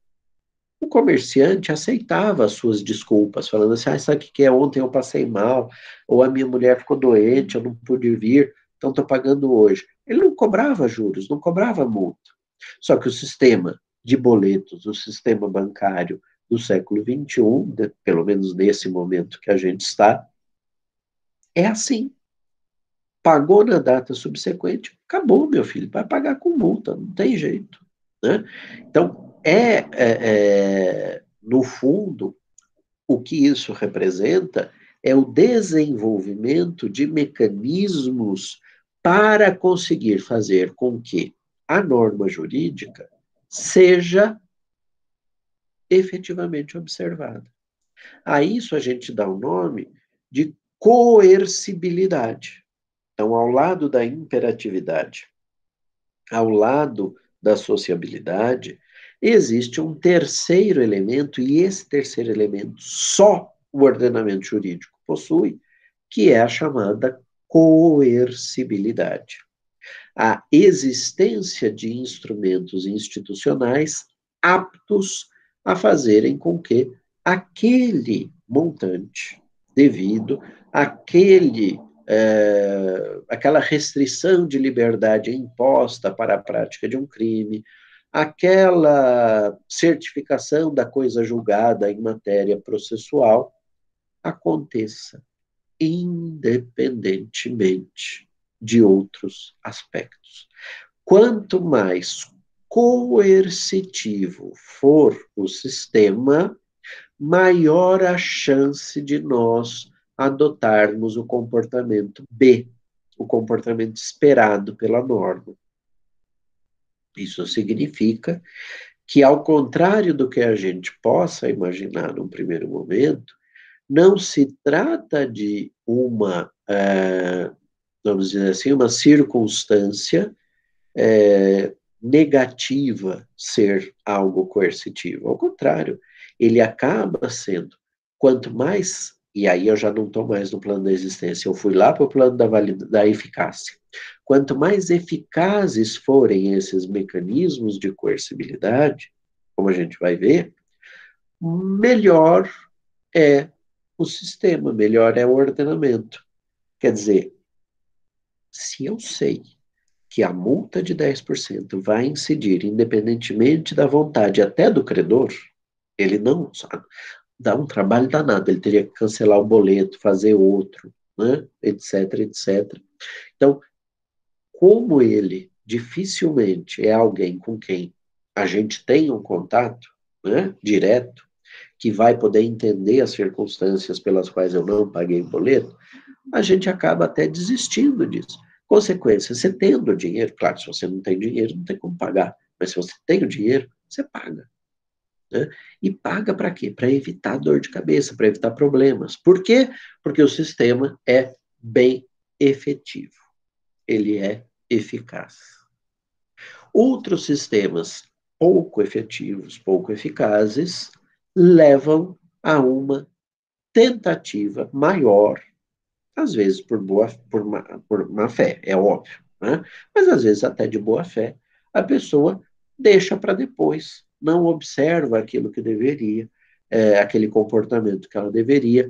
o comerciante aceitava as suas desculpas, falando assim, ah, sabe o que é? Ontem eu passei mal, ou a minha mulher ficou doente, eu não pude vir, então estou pagando hoje. Ele não cobrava juros, não cobrava multa. Só que o sistema de boletos, o sistema bancário do século XXI, pelo menos nesse momento que a gente está, é assim. Pagou na data subsequente, acabou, meu filho, vai pagar com multa, não tem jeito. Né? Então, é, é, é, no fundo, o que isso representa é o desenvolvimento de mecanismos para conseguir fazer com que a norma jurídica seja efetivamente observada. A isso a gente dá o nome de coercibilidade. Então, ao lado da imperatividade, ao lado da sociabilidade, existe um terceiro elemento, e esse terceiro elemento só o ordenamento jurídico possui, que é a chamada coercibilidade. A existência de instrumentos institucionais aptos a fazerem com que aquele montante devido aquele é, aquela restrição de liberdade imposta para a prática de um crime, aquela certificação da coisa julgada em matéria processual aconteça independentemente de outros aspectos. Quanto mais coercitivo for o sistema, maior a chance de nós adotarmos o comportamento B, o comportamento esperado pela norma. Isso significa que, ao contrário do que a gente possa imaginar num primeiro momento, não se trata de uma, é, vamos dizer assim, uma circunstância é, negativa ser algo coercitivo. Ao contrário, ele acaba sendo, quanto mais, e aí eu já não estou mais no plano da existência, eu fui lá para o plano da, da eficácia. Quanto mais eficazes forem esses mecanismos de coercibilidade, como a gente vai ver, melhor é o sistema, melhor é o ordenamento. Quer dizer, se eu sei que a multa de 10% vai incidir, independentemente da vontade até do credor, ele não dá um trabalho danado, ele teria que cancelar o boleto, fazer outro, né, etc, etc. Então, como ele dificilmente é alguém com quem a gente tem um contato né, direto, que vai poder entender as circunstâncias pelas quais eu não paguei o boleto, a gente acaba até desistindo disso. Consequência, você tendo dinheiro, claro, se você não tem dinheiro, não tem como pagar, mas se você tem o dinheiro, você paga. Né? E paga para quê? Para evitar dor de cabeça, para evitar problemas. Por quê? Porque o sistema é bem efetivo. Ele é eficaz. Outros sistemas pouco efetivos, pouco eficazes, levam a uma tentativa maior, às vezes por boa por má, por má fé, é óbvio, né? mas às vezes até de boa fé, a pessoa deixa para depois, não observa aquilo que deveria, é, aquele comportamento que ela deveria,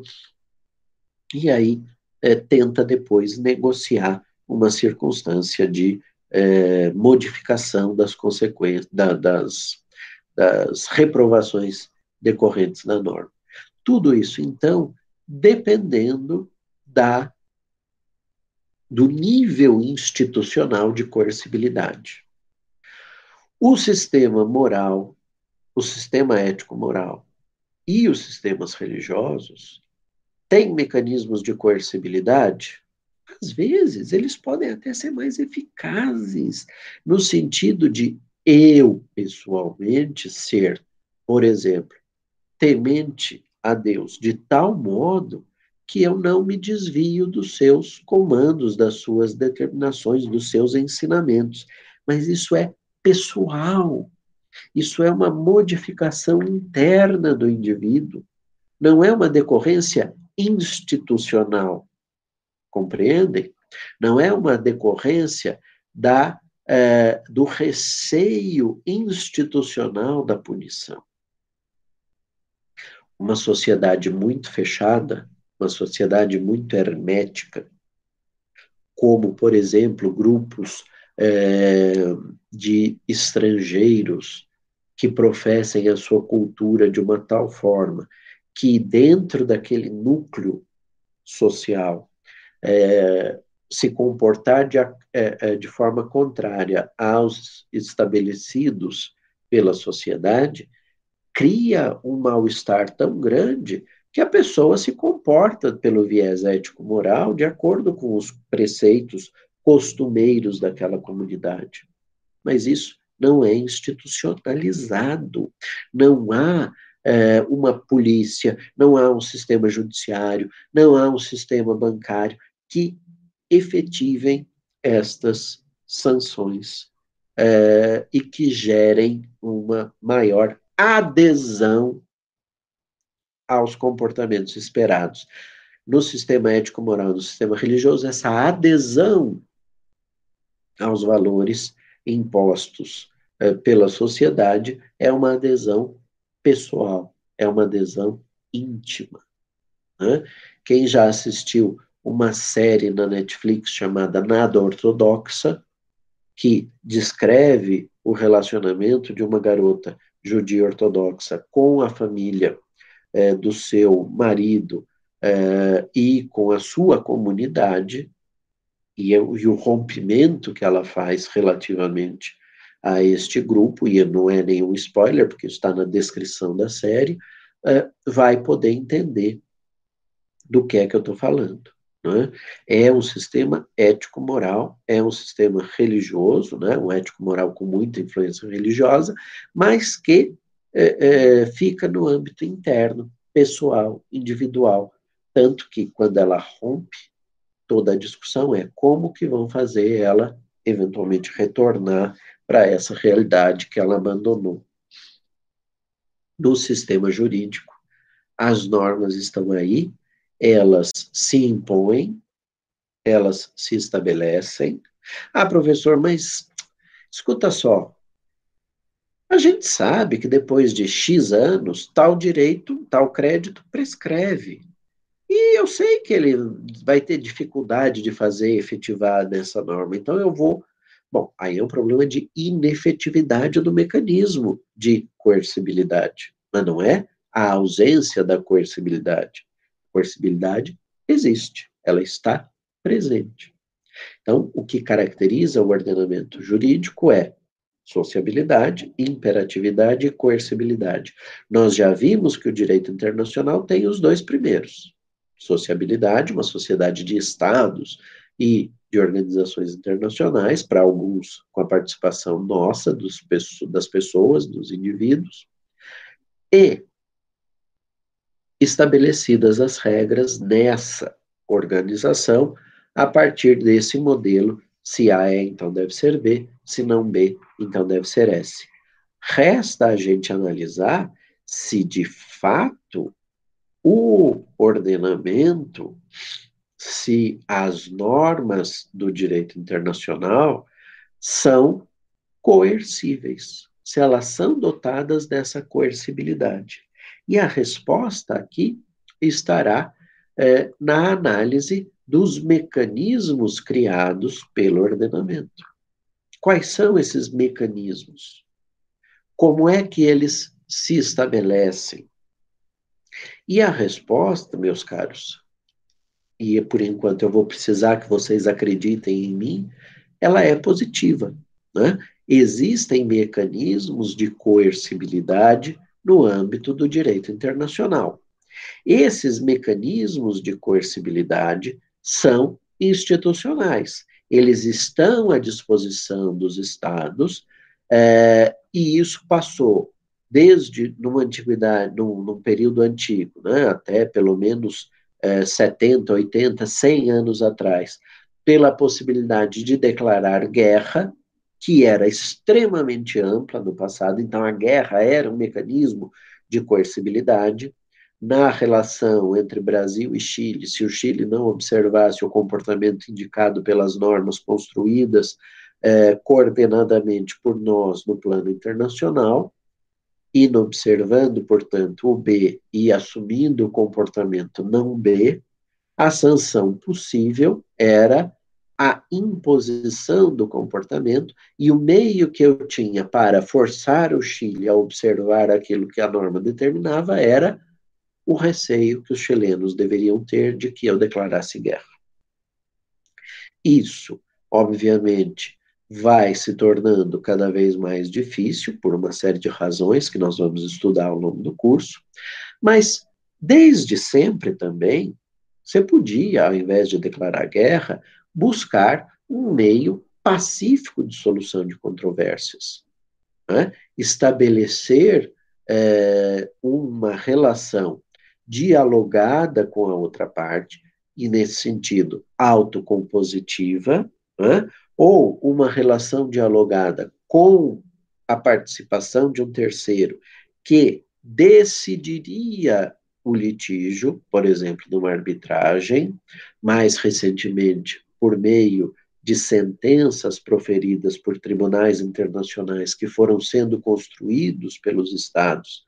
e aí é, tenta depois negociar uma circunstância de é, modificação das consequências, da, das, das reprovações decorrentes da norma. Tudo isso, então, dependendo da do nível institucional de coercibilidade. O sistema moral, o sistema ético-moral e os sistemas religiosos têm mecanismos de coercibilidade? Às vezes, eles podem até ser mais eficazes, no sentido de eu, pessoalmente, ser, por exemplo, temente a Deus de tal modo que eu não me desvio dos seus comandos, das suas determinações, dos seus ensinamentos. Mas isso é pessoal. Isso é uma modificação interna do indivíduo. Não é uma decorrência institucional. Compreendem? Não é uma decorrência da, é, do receio institucional da punição. Uma sociedade muito fechada uma sociedade muito hermética, como, por exemplo, grupos é, de estrangeiros que professem a sua cultura de uma tal forma que, dentro daquele núcleo social, é, se comportar de, é, de forma contrária aos estabelecidos pela sociedade, cria um mal-estar tão grande que a pessoa se comporta pelo viés ético-moral de acordo com os preceitos costumeiros daquela comunidade. Mas isso não é institucionalizado. Não há é, uma polícia, não há um sistema judiciário, não há um sistema bancário que efetivem estas sanções é, e que gerem uma maior adesão aos comportamentos esperados. No sistema ético-moral, no sistema religioso, essa adesão aos valores impostos eh, pela sociedade é uma adesão pessoal, é uma adesão íntima. Né? Quem já assistiu uma série na Netflix chamada Nada Ortodoxa, que descreve o relacionamento de uma garota judia ortodoxa com a família é, do seu marido é, e com a sua comunidade, e, e o rompimento que ela faz relativamente a este grupo, e não é nenhum spoiler, porque está na descrição da série, é, vai poder entender do que é que eu estou falando. É? é um sistema ético-moral, é um sistema religioso, né? um ético-moral com muita influência religiosa, mas que é, é, fica no âmbito interno, pessoal, individual. Tanto que, quando ela rompe, toda a discussão é como que vão fazer ela, eventualmente, retornar para essa realidade que ela abandonou. No sistema jurídico, as normas estão aí, elas se impõem, elas se estabelecem. Ah, professor, mas escuta só, a gente sabe que depois de X anos, tal direito, tal crédito prescreve. Eu sei que ele vai ter dificuldade de fazer efetivar nessa norma, então eu vou. Bom, aí é um problema de inefetividade do mecanismo de coercibilidade, mas não é a ausência da coercibilidade. Coercibilidade existe, ela está presente. Então, o que caracteriza o ordenamento jurídico é sociabilidade, imperatividade e coercibilidade. Nós já vimos que o direito internacional tem os dois primeiros. Sociabilidade, uma sociedade de estados e de organizações internacionais, para alguns com a participação nossa, dos, das pessoas, dos indivíduos, e estabelecidas as regras nessa organização, a partir desse modelo, se A é, então deve ser B, se não B, então deve ser S. Resta a gente analisar se de fato o ordenamento, se as normas do direito internacional são coercíveis. se elas são dotadas dessa coercibilidade. E a resposta aqui estará é, na análise dos mecanismos criados pelo ordenamento. Quais são esses mecanismos? Como é que eles se estabelecem? E a resposta, meus caros, e por enquanto eu vou precisar que vocês acreditem em mim, ela é positiva. Né? Existem mecanismos de coercibilidade no âmbito do direito internacional. Esses mecanismos de coercibilidade são institucionais. Eles estão à disposição dos Estados, é, e isso passou desde numa antiguidade, num, num período antigo, né, até pelo menos é, 70, 80, 100 anos atrás, pela possibilidade de declarar guerra, que era extremamente ampla no passado, então a guerra era um mecanismo de coercibilidade na relação entre Brasil e Chile, se o Chile não observasse o comportamento indicado pelas normas construídas é, coordenadamente por nós no plano internacional, inobservando, portanto, o B e assumindo o comportamento não B, a sanção possível era a imposição do comportamento e o meio que eu tinha para forçar o Chile a observar aquilo que a norma determinava era o receio que os chilenos deveriam ter de que eu declarasse guerra. Isso, obviamente, vai se tornando cada vez mais difícil por uma série de razões que nós vamos estudar ao longo do curso, mas desde sempre também você podia, ao invés de declarar guerra, buscar um meio pacífico de solução de controvérsias, né? estabelecer é, uma relação dialogada com a outra parte, e nesse sentido, autocompositiva, né? Ou uma relação dialogada com a participação de um terceiro que decidiria o litígio, por exemplo, numa arbitragem, mais recentemente por meio de sentenças proferidas por tribunais internacionais que foram sendo construídos pelos estados,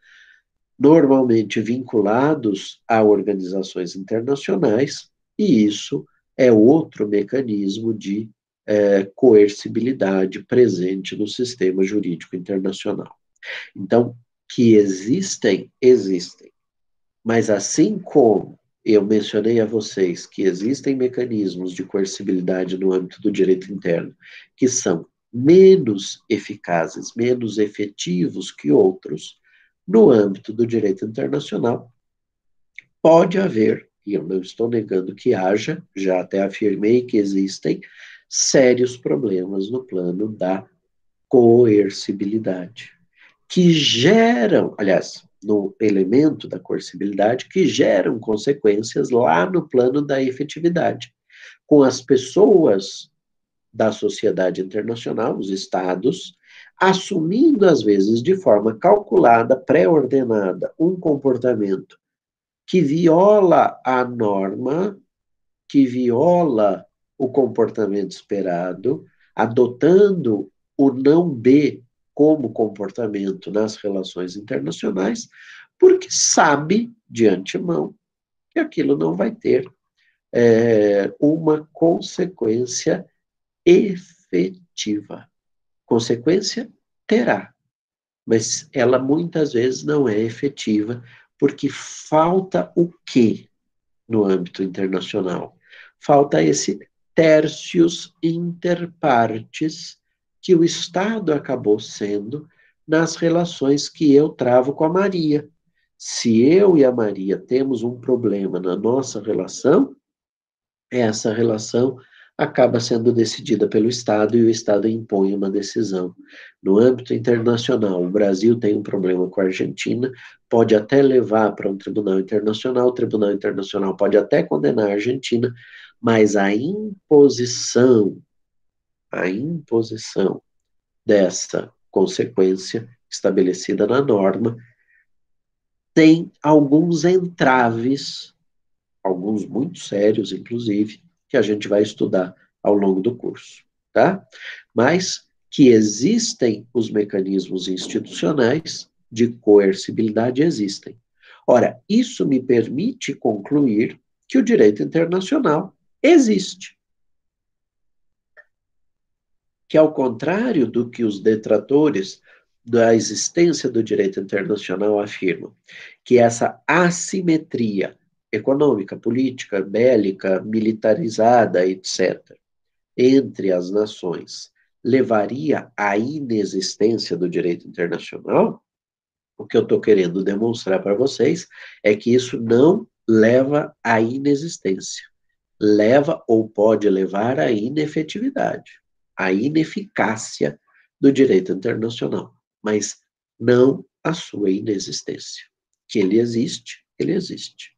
normalmente vinculados a organizações internacionais, e isso é outro mecanismo de é, coercibilidade presente no sistema jurídico internacional. Então, que existem, existem. Mas assim como eu mencionei a vocês que existem mecanismos de coercibilidade no âmbito do direito interno que são menos eficazes, menos efetivos que outros, no âmbito do direito internacional, pode haver, e eu não estou negando que haja, já até afirmei que existem, sérios problemas no plano da coercibilidade, que geram, aliás, no elemento da coercibilidade, que geram consequências lá no plano da efetividade, com as pessoas da sociedade internacional, os estados, assumindo às vezes de forma calculada, pré-ordenada, um comportamento que viola a norma, que viola o comportamento esperado, adotando o não B como comportamento nas relações internacionais, porque sabe de antemão que aquilo não vai ter é, uma consequência efetiva. Consequência terá, mas ela muitas vezes não é efetiva, porque falta o quê no âmbito internacional? Falta esse tercius inter partes que o Estado acabou sendo nas relações que eu travo com a Maria. Se eu e a Maria temos um problema na nossa relação, essa relação acaba sendo decidida pelo Estado e o Estado impõe uma decisão. No âmbito internacional, o Brasil tem um problema com a Argentina, pode até levar para um tribunal internacional, o tribunal internacional pode até condenar a Argentina, mas a imposição, a imposição dessa consequência estabelecida na norma tem alguns entraves, alguns muito sérios, inclusive, que a gente vai estudar ao longo do curso, tá? Mas que existem os mecanismos institucionais de coercibilidade existem. Ora, isso me permite concluir que o direito internacional existe. Que, ao contrário do que os detratores da existência do direito internacional afirmam, que essa assimetria econômica, política, bélica, militarizada, etc., entre as nações levaria à inexistência do direito internacional, o que eu estou querendo demonstrar para vocês é que isso não leva à inexistência, leva ou pode levar à inefetividade, à ineficácia do direito internacional, mas não à sua inexistência. Que ele existe, ele existe.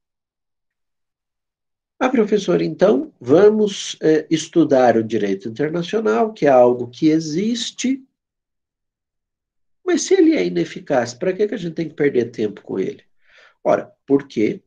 Ah, professor, então, vamos é, estudar o direito internacional, que é algo que existe, mas se ele é ineficaz, para que, que a gente tem que perder tempo com ele? Ora, porque,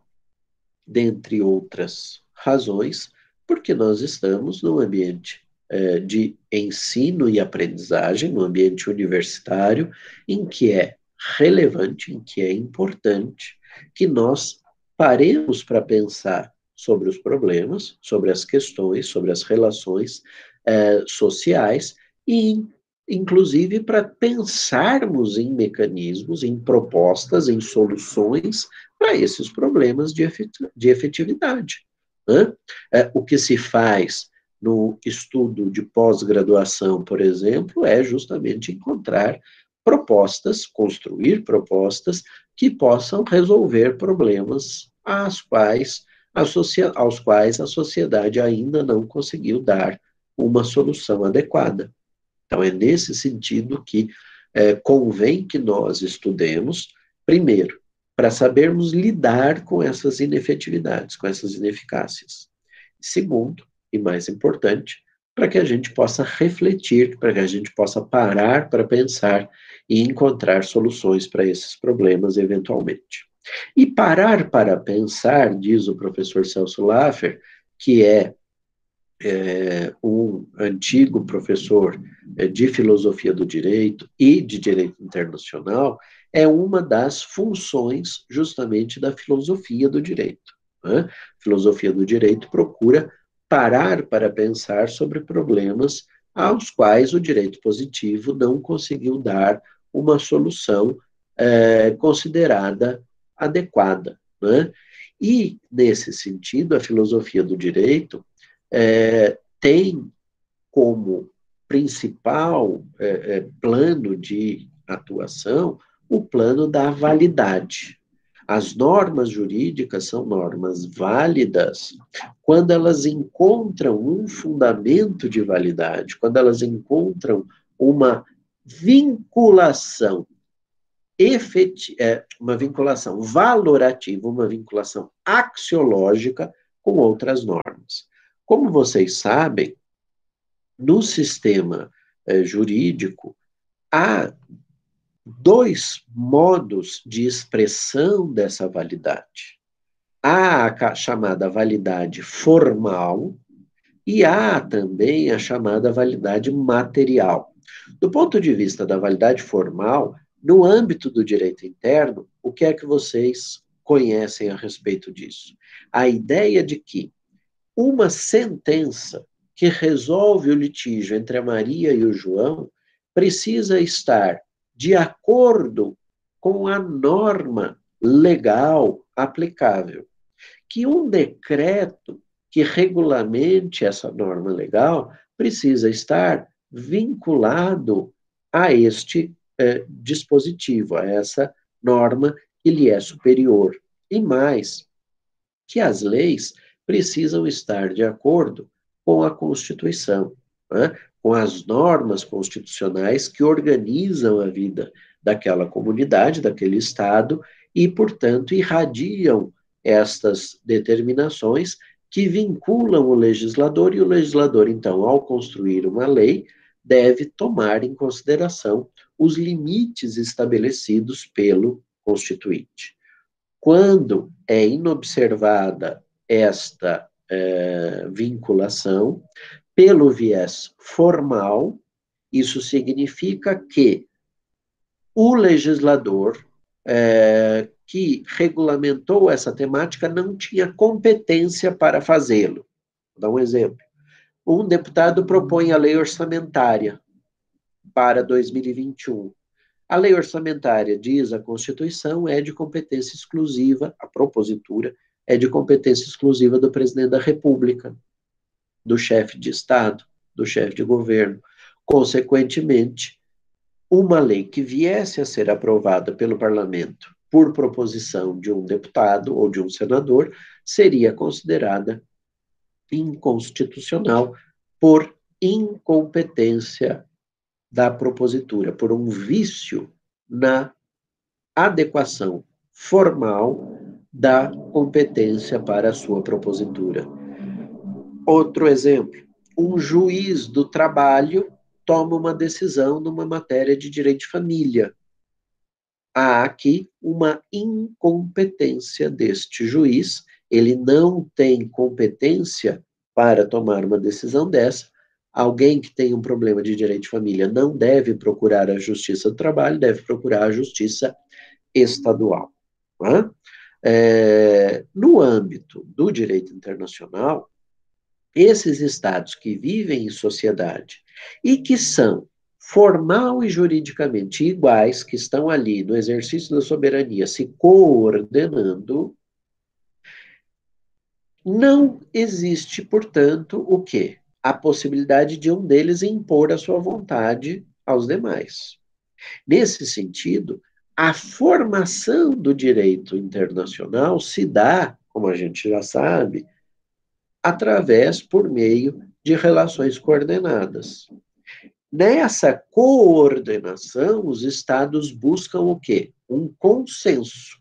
dentre outras razões, porque nós estamos num ambiente é, de ensino e aprendizagem, no ambiente universitário, em que é relevante, em que é importante que nós paremos para pensar sobre os problemas, sobre as questões, sobre as relações eh, sociais e, inclusive, para pensarmos em mecanismos, em propostas, em soluções para esses problemas de, efetividade. Né? Eh, o que se faz no estudo de pós-graduação, por exemplo, é justamente encontrar propostas, construir propostas que possam resolver problemas às quais aos quais a sociedade ainda não conseguiu dar uma solução adequada. Então, é nesse sentido que é, convém que nós estudemos, primeiro, para sabermos lidar com essas inefetividades, com essas ineficácias. Segundo, e mais importante, para que a gente possa refletir, para que a gente possa parar para pensar e encontrar soluções para esses problemas eventualmente. E parar para pensar, diz o professor Celso Laffer, que é, é um antigo professor é, de filosofia do direito e de direito internacional, é uma das funções justamente da filosofia do direito. Né? filosofia do direito procura parar para pensar sobre problemas aos quais o direito positivo não conseguiu dar uma solução é, considerada adequada. Né? E, nesse sentido, a filosofia do direito é, tem como principal é, plano de atuação o plano da validade. As normas jurídicas são normas válidas quando elas encontram um fundamento de validade, quando elas encontram uma vinculação efeti é, uma vinculação valorativa, uma vinculação axiológica com outras normas. Como vocês sabem, no sistema é, jurídico, há dois modos de expressão dessa validade. Há a chamada validade formal e há também a chamada validade material. Do ponto de vista da validade formal, no âmbito do direito interno, o que é que vocês conhecem a respeito disso? A ideia de que uma sentença que resolve o litígio entre a Maria e o João precisa estar de acordo com a norma legal aplicável. Que um decreto que regulamente essa norma legal precisa estar vinculado a este é, dispositivo, a essa norma que lhe é superior. E mais, que as leis precisam estar de acordo com a Constituição, né? Com as normas constitucionais que organizam a vida daquela comunidade, daquele Estado, e, portanto, irradiam estas determinações que vinculam o legislador, e o legislador, então, ao construir uma lei, deve tomar em consideração os limites estabelecidos pelo Constituinte. Quando é inobservada esta é, vinculação, pelo viés formal, Isso significa que o legislador é, que regulamentou essa temática não tinha competência para fazê-lo. Vou dar um exemplo. Um deputado propõe a lei orçamentária para 2021. A lei orçamentária, diz a Constituição, é de competência exclusiva, a propositura é de competência exclusiva do presidente da República, do chefe de Estado, do chefe de governo. Consequentemente, uma lei que viesse a ser aprovada pelo parlamento por proposição de um deputado ou de um senador seria considerada inconstitucional por incompetência da propositura, por um vício na adequação formal da competência para a sua propositura. Outro exemplo, um juiz do trabalho toma uma decisão numa matéria de direito de família. Há aqui uma incompetência deste juiz, ele não tem competência para tomar uma decisão dessa. Alguém que tem um problema de direito de família não deve procurar a justiça do trabalho, deve procurar a justiça estadual. É? É, no âmbito do direito internacional, esses estados que vivem em sociedade e que são formal e juridicamente iguais, que estão ali no exercício da soberania se coordenando, não existe, portanto, o quê? A possibilidade de um deles impor a sua vontade aos demais. Nesse sentido, a formação do direito internacional se dá, como a gente já sabe, através, por meio de relações coordenadas. Nessa coordenação, os estados buscam o quê? Um consenso.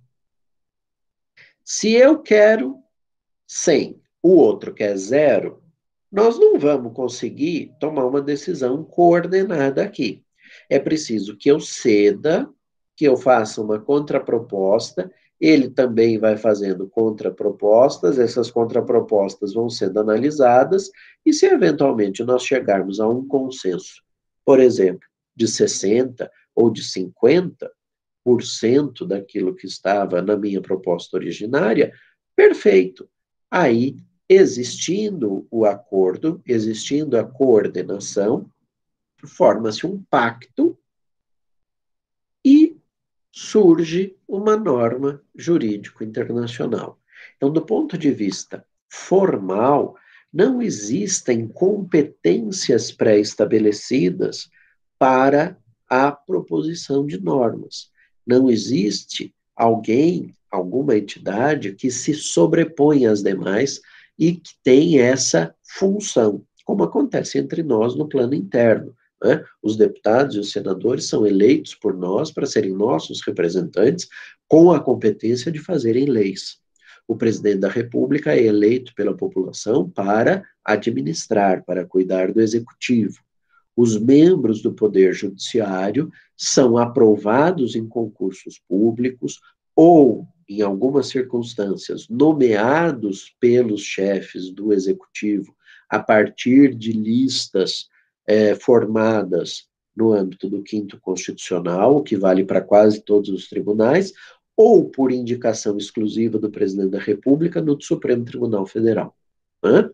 Se eu quero 100, o outro quer zero, nós não vamos conseguir tomar uma decisão coordenada aqui. É preciso que eu ceda, que eu faça uma contraproposta ele também vai fazendo contrapropostas, essas contrapropostas vão sendo analisadas, e se eventualmente nós chegarmos a um consenso, por exemplo, de 60% ou de 50% daquilo que estava na minha proposta originária, perfeito. Aí, existindo o acordo, existindo a coordenação, forma-se um pacto surge uma norma jurídico internacional. Então, do ponto de vista formal, não existem competências pré-estabelecidas para a proposição de normas. Não existe alguém, alguma entidade que se sobrepõe às demais e que tem essa função, como acontece entre nós no plano interno. Né? Os deputados e os senadores são eleitos por nós para serem nossos representantes, com a competência de fazerem leis. O presidente da República é eleito pela população para administrar, para cuidar do executivo. Os membros do Poder Judiciário são aprovados em concursos públicos ou, em algumas circunstâncias, nomeados pelos chefes do executivo a partir de listas é, formadas no âmbito do quinto constitucional, que vale para quase todos os tribunais, ou por indicação exclusiva do presidente da República no Supremo Tribunal Federal. Hã?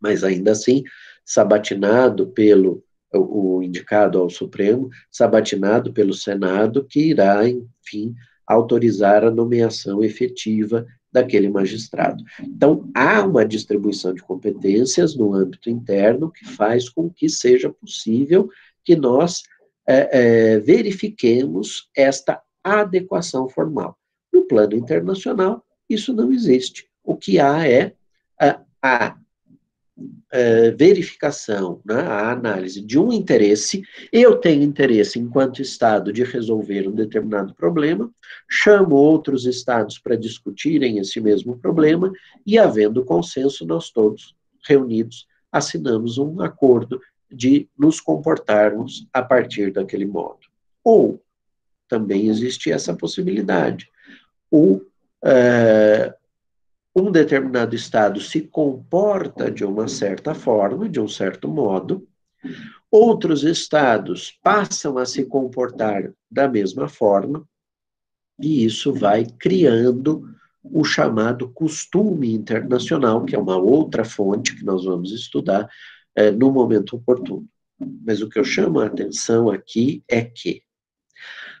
Mas ainda assim, sabatinado pelo o, o indicado ao Supremo, sabatinado pelo Senado, que irá, enfim, autorizar a nomeação efetiva daquele magistrado. Então, há uma distribuição de competências no âmbito interno que faz com que seja possível que nós é, é, verifiquemos esta adequação formal. No plano internacional, isso não existe. O que há é a, a uh, verificação, né, a análise de um interesse, eu tenho interesse, enquanto Estado, de resolver um determinado problema, chamo outros Estados para discutirem esse mesmo problema, e, havendo consenso, nós todos reunidos assinamos um acordo de nos comportarmos a partir daquele modo. Ou também existe essa possibilidade. O, uh, um determinado estado se comporta de uma certa forma, de um certo modo, Outros estados passam a se comportar da mesma forma, e isso vai criando o chamado costume internacional, que é uma outra fonte que nós vamos estudar é, no momento oportuno. Mas o que eu chamo a atenção aqui é que,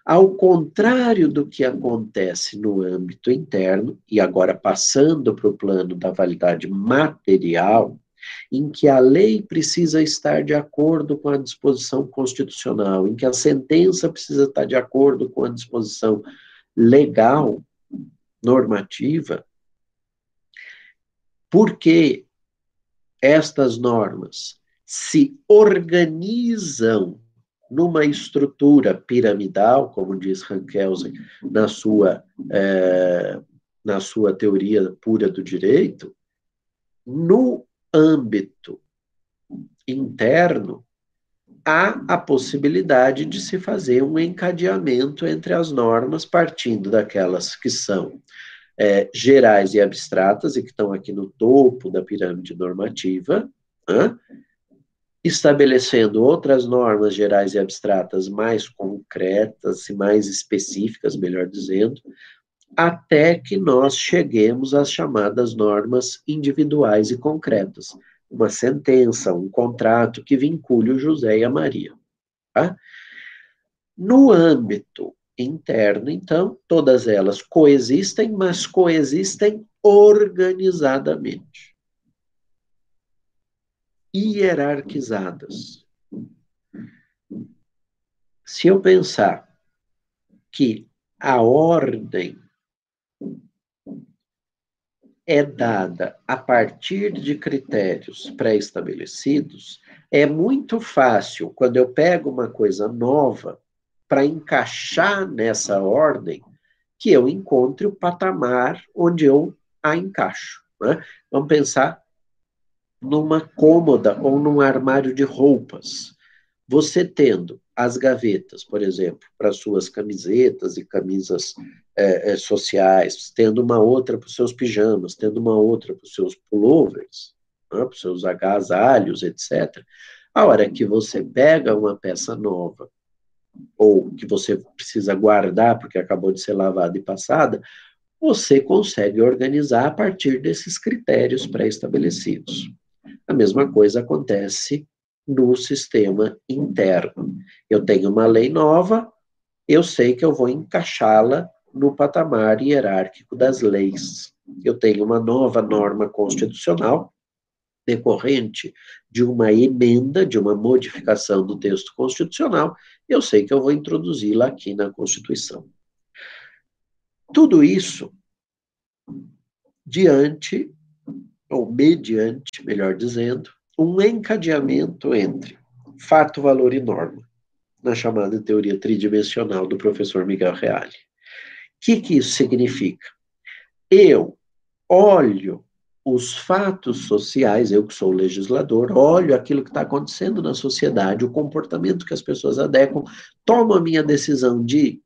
ao contrário do que acontece no âmbito interno, e agora passando para o plano da validade material, em que a lei precisa estar de acordo com a disposição constitucional, em que a sentença precisa estar de acordo com a disposição legal, normativa, porque estas normas se organizam numa estrutura piramidal, como diz Rankelsen na sua, é, na sua teoria pura do direito, no âmbito interno, há a possibilidade de se fazer um encadeamento entre as normas, partindo daquelas que são é, gerais e abstratas, e que estão aqui no topo da pirâmide normativa, né? Estabelecendo outras normas gerais e abstratas mais concretas e mais específicas, melhor dizendo, até que nós cheguemos às chamadas normas individuais e concretas, uma sentença, um contrato que vincule o José e a Maria. Tá? No âmbito interno, então, todas elas coexistem, mas coexistem organizadamente. Hierarquizadas. Se eu pensar que a ordem é dada a partir de critérios pré-estabelecidos, é muito fácil, quando eu pego uma coisa nova, para encaixar nessa ordem, que eu encontre o patamar onde eu a encaixo. Né? Vamos pensar numa cômoda ou num armário de roupas. Você tendo as gavetas, por exemplo, para suas camisetas e camisas é, é, sociais, tendo uma outra para os seus pijamas, tendo uma outra para os seus pullovers, né, para os seus agasalhos, etc. A hora que você pega uma peça nova, ou que você precisa guardar porque acabou de ser lavada e passada, você consegue organizar a partir desses critérios pré-estabelecidos. A mesma coisa acontece no sistema interno. Eu tenho uma lei nova, eu sei que eu vou encaixá-la no patamar hierárquico das leis. Eu tenho uma nova norma constitucional decorrente de uma emenda, de uma modificação do texto constitucional, eu sei que eu vou introduzi-la aqui na Constituição. Tudo isso diante, ou mediante, melhor dizendo, um encadeamento entre fato, valor e norma, na chamada teoria tridimensional do professor Miguel Reale. O que, que isso significa? Eu olho os fatos sociais, eu que sou legislador, olho aquilo que está acontecendo na sociedade, o comportamento que as pessoas adequam, tomo a minha decisão de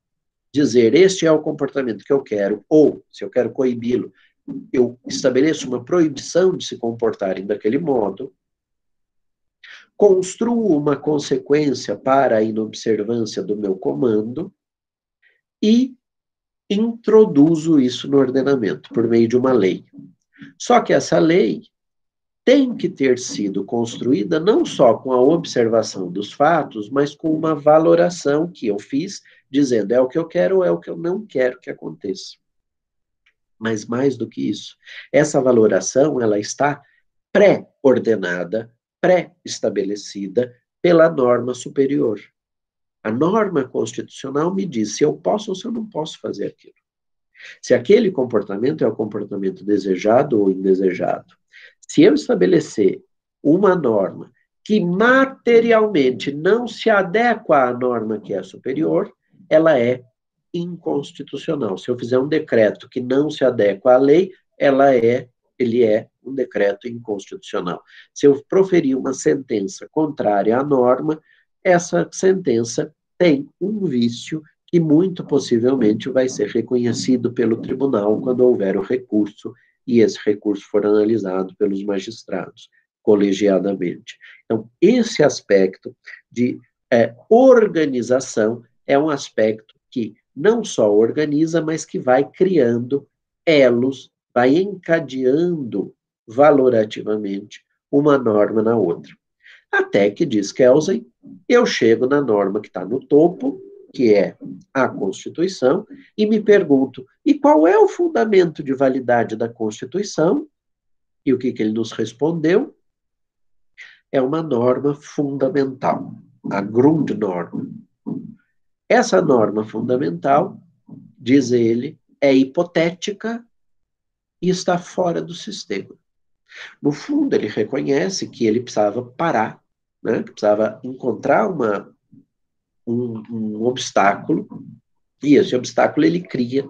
dizer este é o comportamento que eu quero, ou se eu quero coibi-lo, eu estabeleço uma proibição de se comportarem daquele modo, construo uma consequência para a inobservância do meu comando e introduzo isso no ordenamento por meio de uma lei. Só que essa lei tem que ter sido construída não só com a observação dos fatos, mas com uma valoração que eu fiz, dizendo é o que eu quero ou é o que eu não quero que aconteça. Mas mais do que isso, essa valoração ela está pré-ordenada pré-estabelecida pela norma superior. A norma constitucional me diz se eu posso ou se eu não posso fazer aquilo. Se aquele comportamento é o comportamento desejado ou indesejado. Se eu estabelecer uma norma que materialmente não se adequa à norma que é superior, ela é inconstitucional. Se eu fizer um decreto que não se adequa à lei, ela é, ele é um decreto inconstitucional. Se eu proferir uma sentença contrária à norma, essa sentença tem um vício que muito possivelmente vai ser reconhecido pelo tribunal quando houver o recurso e esse recurso for analisado pelos magistrados. colegiadamente. Então, esse aspecto de é, organização é um aspecto que não só organiza, mas que vai criando elos, vai encadeando valorativamente uma norma na outra. Até que, diz Kelsen, eu chego na norma que está no topo, que é a Constituição, e me pergunto: e qual é o fundamento de validade da Constituição? E o que, que ele nos respondeu? É uma norma fundamental, a Grundnorm. Essa norma fundamental, diz ele, é hipotética e está fora do sistema. No fundo, ele reconhece que ele precisava parar, né? que precisava encontrar uma, um, um obstáculo, e esse obstáculo ele cria,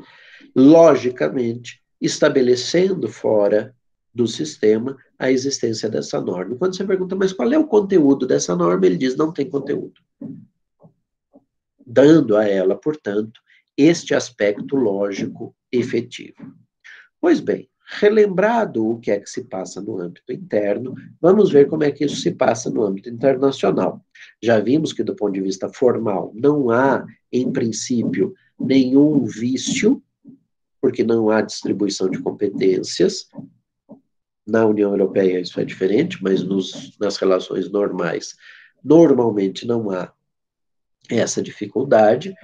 logicamente, estabelecendo fora do sistema a existência dessa norma. Quando você pergunta, mas qual é o conteúdo dessa norma? Ele diz, não tem conteúdo. Dando a ela, portanto, este aspecto lógico efetivo. Pois bem, relembrado o que é que se passa no âmbito interno, vamos ver como é que isso se passa no âmbito internacional. Já vimos que, do ponto de vista formal, não há, em princípio, nenhum vício, porque não há distribuição de competências. Na União Europeia isso é diferente, mas nos, nas relações normais, normalmente não há essa dificuldade.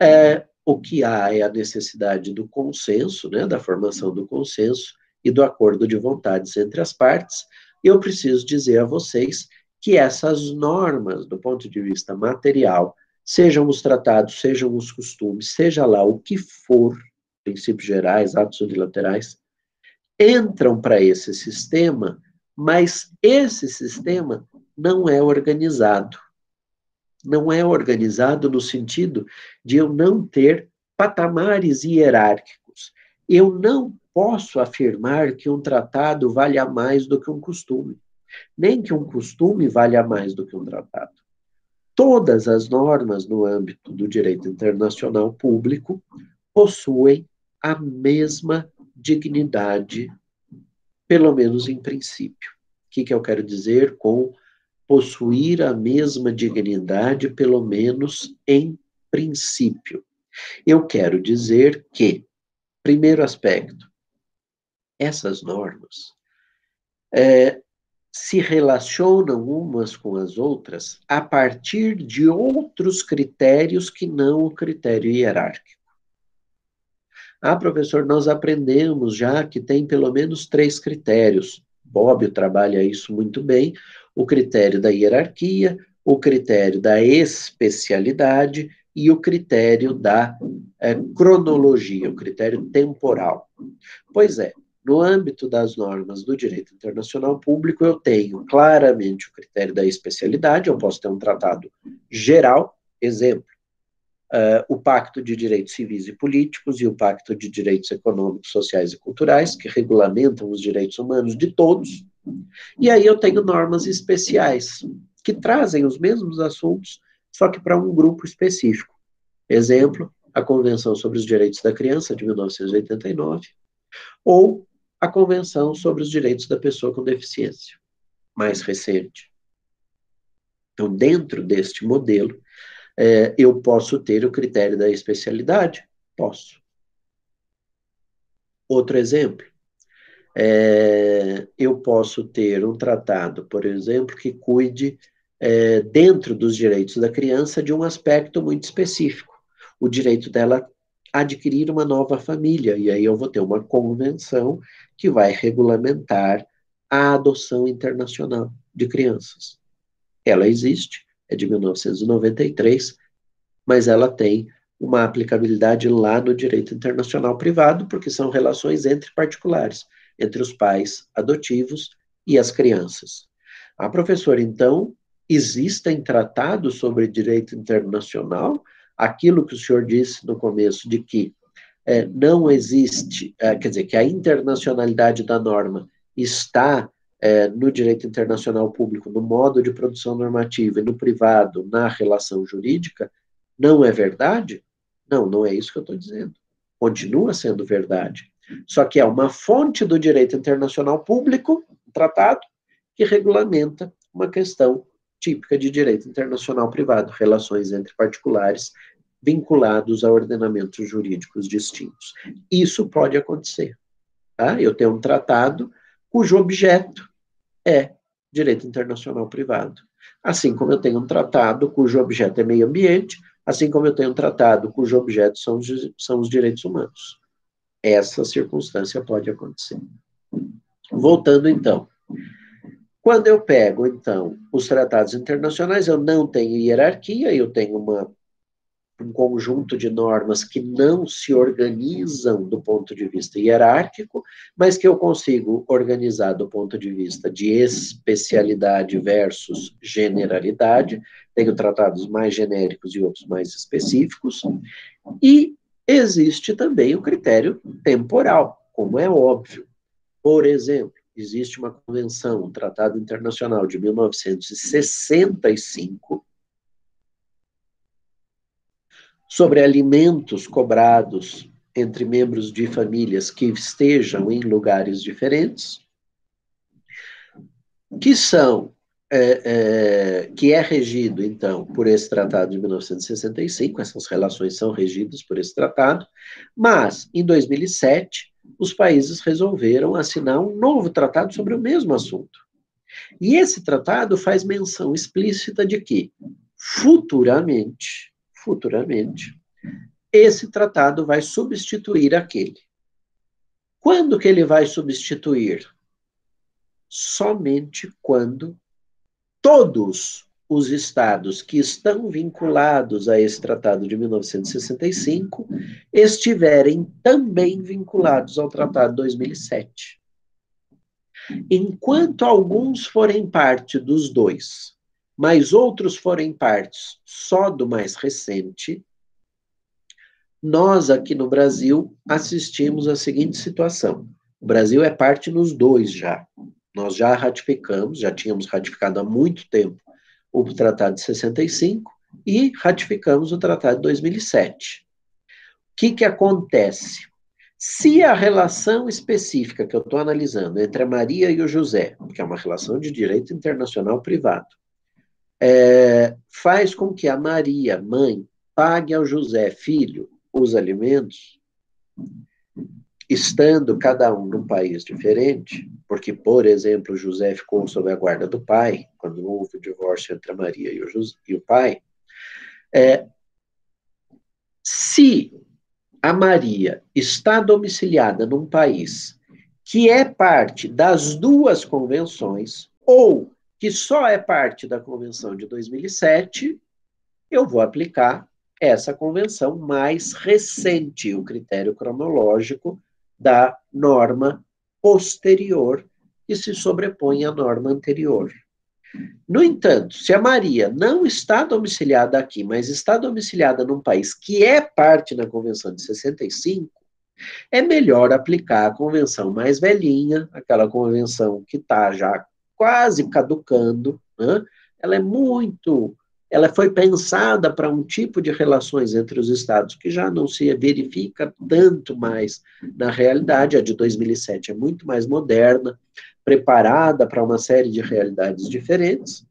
É, o que há é a necessidade do consenso, né, da formação do consenso e do acordo de vontades entre as partes. E eu preciso dizer a vocês que essas normas, do ponto de vista material, sejam os tratados, sejam os costumes, seja lá o que for, princípios gerais, atos unilaterais, entram para esse sistema, mas esse sistema não é organizado não é organizado no sentido de eu não ter patamares hierárquicos. Eu não posso afirmar que um tratado valha mais do que um costume, nem que um costume valha mais do que um tratado. Todas as normas no âmbito do direito internacional público possuem a mesma dignidade, pelo menos em princípio. O que, que eu quero dizer com possuir a mesma dignidade, pelo menos em princípio. Eu quero dizer que, primeiro aspecto, essas normas é, se relacionam umas com as outras a partir de outros critérios que não o critério hierárquico. Ah, professor, nós aprendemos já que tem pelo menos três critérios. Bob trabalha isso muito bem o critério da hierarquia, o critério da especialidade e o critério da é, cronologia, o critério temporal. Pois é, no âmbito das normas do direito internacional público, eu tenho claramente o critério da especialidade, eu posso ter um tratado geral, exemplo, uh, o Pacto de Direitos Civis e Políticos e o Pacto de Direitos Econômicos, Sociais e Culturais, que regulamentam os direitos humanos de todos, e aí eu tenho normas especiais, que trazem os mesmos assuntos, só que para um grupo específico. Exemplo, a Convenção sobre os Direitos da Criança, de 1989, ou a Convenção sobre os Direitos da Pessoa com Deficiência, mais recente. Então, dentro deste modelo, é, eu posso ter o critério da especialidade? Posso. Outro exemplo, é, eu posso ter um tratado, por exemplo, que cuide, é, dentro dos direitos da criança, de um aspecto muito específico, o direito dela adquirir uma nova família, e aí eu vou ter uma convenção que vai regulamentar a adoção internacional de crianças. Ela existe, é de 1993, mas ela tem uma aplicabilidade lá no direito internacional privado, porque são relações entre particulares entre os pais adotivos e as crianças. A professora, então, existem tratados sobre direito internacional, aquilo que o senhor disse no começo, de que é, não existe, é, quer dizer, que a internacionalidade da norma está é, no direito internacional público, no modo de produção normativa e no privado, na relação jurídica, não é verdade? Não, não é isso que eu estou dizendo. Continua sendo verdade. Só que é uma fonte do direito internacional público, um tratado, que regulamenta uma questão típica de direito internacional privado, relações entre particulares vinculados a ordenamentos jurídicos distintos. Isso pode acontecer. Tá? Eu tenho um tratado cujo objeto é direito internacional privado. Assim como eu tenho um tratado cujo objeto é meio ambiente, assim como eu tenho um tratado cujo objeto são, são os direitos humanos. Essa circunstância pode acontecer. Voltando então. Quando eu pego, então, os tratados internacionais, eu não tenho hierarquia, eu tenho uma um conjunto de normas que não se organizam do ponto de vista hierárquico, mas que eu consigo organizar do ponto de vista de especialidade versus generalidade. Tenho tratados mais genéricos e outros mais específicos. E existe também o critério temporal, como é óbvio. Por exemplo, existe uma convenção, um tratado internacional de 1965 sobre alimentos cobrados entre membros de famílias que estejam em lugares diferentes, que são é, é, que é regido, então, por esse tratado de 1965, essas relações são regidas por esse tratado, mas, em 2007, os países resolveram assinar um novo tratado sobre o mesmo assunto. E esse tratado faz menção explícita de que, futuramente, futuramente, esse tratado vai substituir aquele. Quando que ele vai substituir? Somente quando todos os estados que estão vinculados a esse tratado de 1965 estiverem também vinculados ao tratado de 2007. Enquanto alguns forem parte dos dois mas outros forem partes só do mais recente, nós aqui no Brasil assistimos à seguinte situação. O Brasil é parte nos dois já. Nós já ratificamos, já tínhamos ratificado há muito tempo o Tratado de 65 e ratificamos o Tratado de 2007. O que, que acontece? Se a relação específica que eu estou analisando entre a Maria e o José, que é uma relação de direito internacional privado, é, faz com que a Maria, mãe, pague ao José, filho, os alimentos, estando cada um num país diferente, porque, por exemplo, José ficou sob a guarda do pai, quando houve o divórcio entre a Maria e o, José, e o pai, é, se a Maria está domiciliada num país que é parte das duas convenções, ou que só é parte da convenção de 2007, eu vou aplicar essa convenção mais recente, o critério cronológico da norma posterior que se sobrepõe à norma anterior. No entanto, se a Maria não está domiciliada aqui, mas está domiciliada num país que é parte da Convenção de 65, é melhor aplicar a convenção mais velhinha, aquela convenção que está já quase caducando, né? ela é muito, ela foi pensada para um tipo de relações entre os estados que já não se verifica tanto mais na realidade, a de 2007 é muito mais moderna, preparada para uma série de realidades diferentes,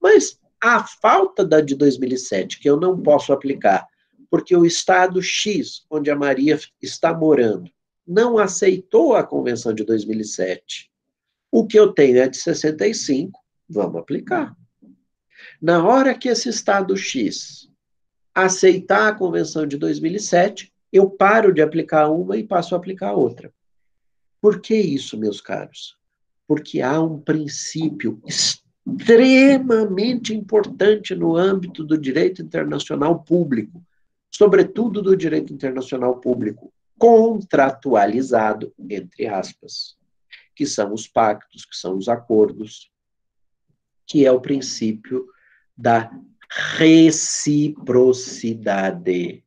mas a falta da de 2007, que eu não posso aplicar, porque o estado X, onde a Maria está morando, não aceitou a convenção de 2007, o que eu tenho é de 65, vamos aplicar. Na hora que esse Estado X aceitar a Convenção de 2007, eu paro de aplicar uma e passo a aplicar outra. Por que isso, meus caros? Porque há um princípio extremamente importante no âmbito do direito internacional público, sobretudo do direito internacional público contratualizado, entre aspas que são os pactos, que são os acordos, que é o princípio da reciprocidade.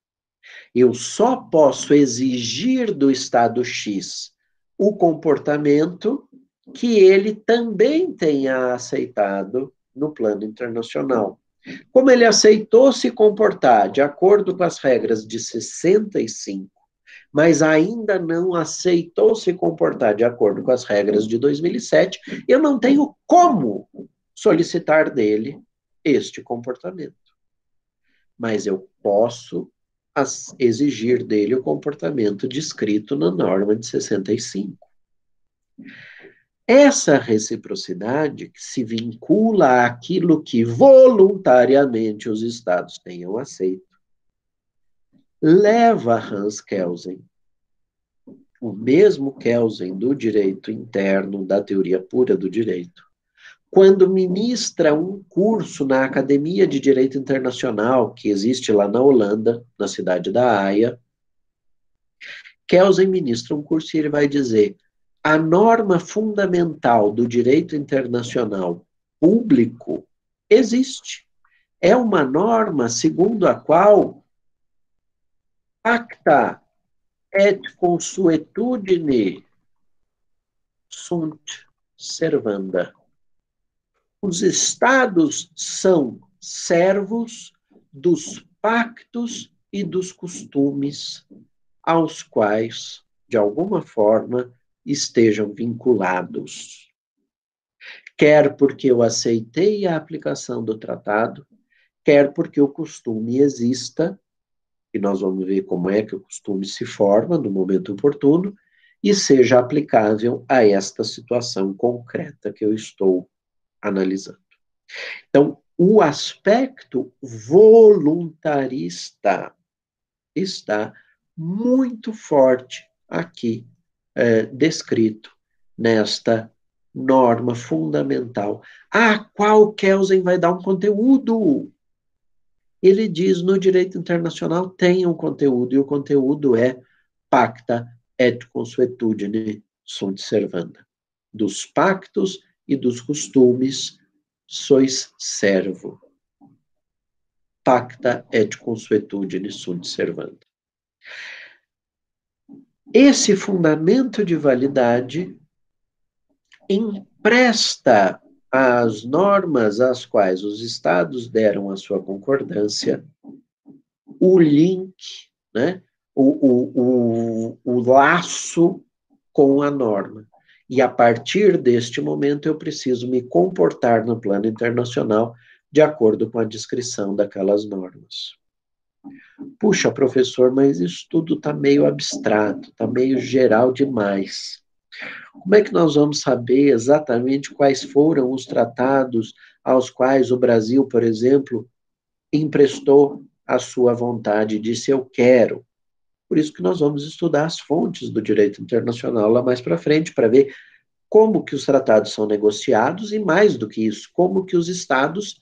Eu só posso exigir do Estado X o comportamento que ele também tenha aceitado no plano internacional. Como ele aceitou se comportar de acordo com as regras de 65 mas ainda não aceitou se comportar de acordo com as regras de 2007, eu não tenho como solicitar dele este comportamento. Mas eu posso exigir dele o comportamento descrito na norma de 65. Essa reciprocidade que se vincula àquilo que voluntariamente os Estados tenham aceito, leva Hans Kelsen, o mesmo Kelsen do direito interno, da teoria pura do direito, quando ministra um curso na Academia de Direito Internacional, que existe lá na Holanda, na cidade da Haia, Kelsen ministra um curso e ele vai dizer: a norma fundamental do direito internacional público existe. É uma norma segundo a qual acta et consuetudine sunt servanda. Os estados são servos dos pactos e dos costumes aos quais, de alguma forma, estejam vinculados. Quer porque eu aceitei a aplicação do tratado, quer porque o costume exista e nós vamos ver como é que o costume se forma no momento oportuno, e seja aplicável a esta situação concreta que eu estou analisando. Então, o aspecto voluntarista está muito forte aqui é, descrito nesta norma fundamental, a qual Kelsen vai dar um conteúdo ele diz no direito internacional tem um conteúdo, e o conteúdo é pacta et consuetudine sunt servanda. Dos pactos e dos costumes sois servo. Pacta et consuetudine sunt servanda. Esse fundamento de validade empresta as normas às quais os estados deram a sua concordância, o link, né, o, o, o, o laço com a norma. E a partir deste momento eu preciso me comportar no plano internacional de acordo com a descrição daquelas normas. Puxa, professor, mas isso tudo está meio abstrato, está meio geral demais. Como é que nós vamos saber exatamente quais foram os tratados aos quais o Brasil, por exemplo, emprestou a sua vontade, disse eu quero? Por isso que nós vamos estudar as fontes do direito internacional lá mais para frente, para ver como que os tratados são negociados e, mais do que isso, como que os estados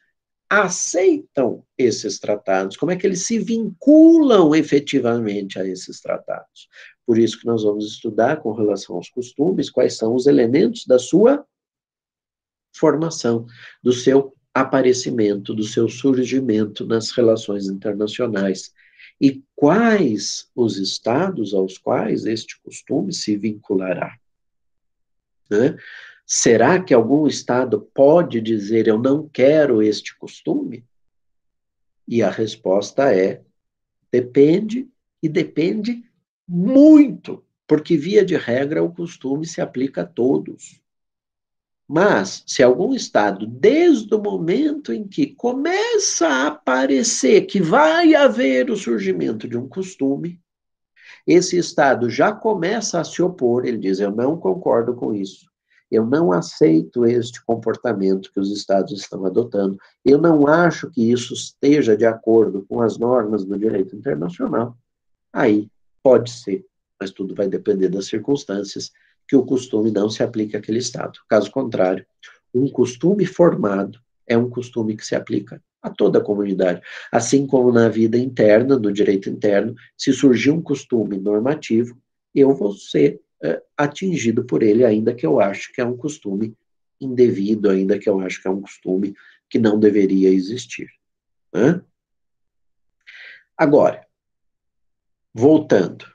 aceitam esses tratados, como é que eles se vinculam efetivamente a esses tratados. Por isso que nós vamos estudar com relação aos costumes quais são os elementos da sua formação, do seu aparecimento, do seu surgimento nas relações internacionais e quais os estados aos quais este costume se vinculará. Né? Será que algum estado pode dizer eu não quero este costume? E a resposta é depende e depende muito, porque, via de regra, o costume se aplica a todos. Mas, se algum Estado, desde o momento em que começa a aparecer que vai haver o surgimento de um costume, esse Estado já começa a se opor, ele diz: Eu não concordo com isso, eu não aceito este comportamento que os Estados estão adotando, eu não acho que isso esteja de acordo com as normas do direito internacional. Aí Pode ser, mas tudo vai depender das circunstâncias que o costume não se aplique àquele Estado. Caso contrário, um costume formado é um costume que se aplica a toda a comunidade. Assim como na vida interna, no direito interno, se surgir um costume normativo, eu vou ser é, atingido por ele, ainda que eu acho que é um costume indevido, ainda que eu acho que é um costume que não deveria existir. Agora, Voltando,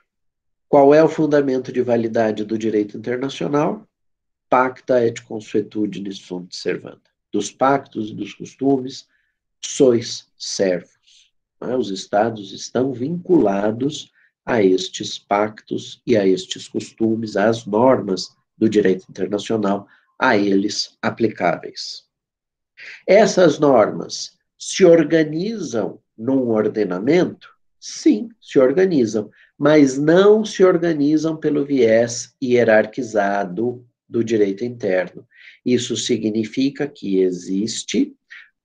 qual é o fundamento de validade do direito internacional? Pacta et consuetudine sunt servanda. Dos pactos e dos costumes, sois servos. Né? Os estados estão vinculados a estes pactos e a estes costumes, às normas do direito internacional a eles aplicáveis. Essas normas se organizam num ordenamento? Sim, se organizam, mas não se organizam pelo viés hierarquizado do direito interno. Isso significa que existe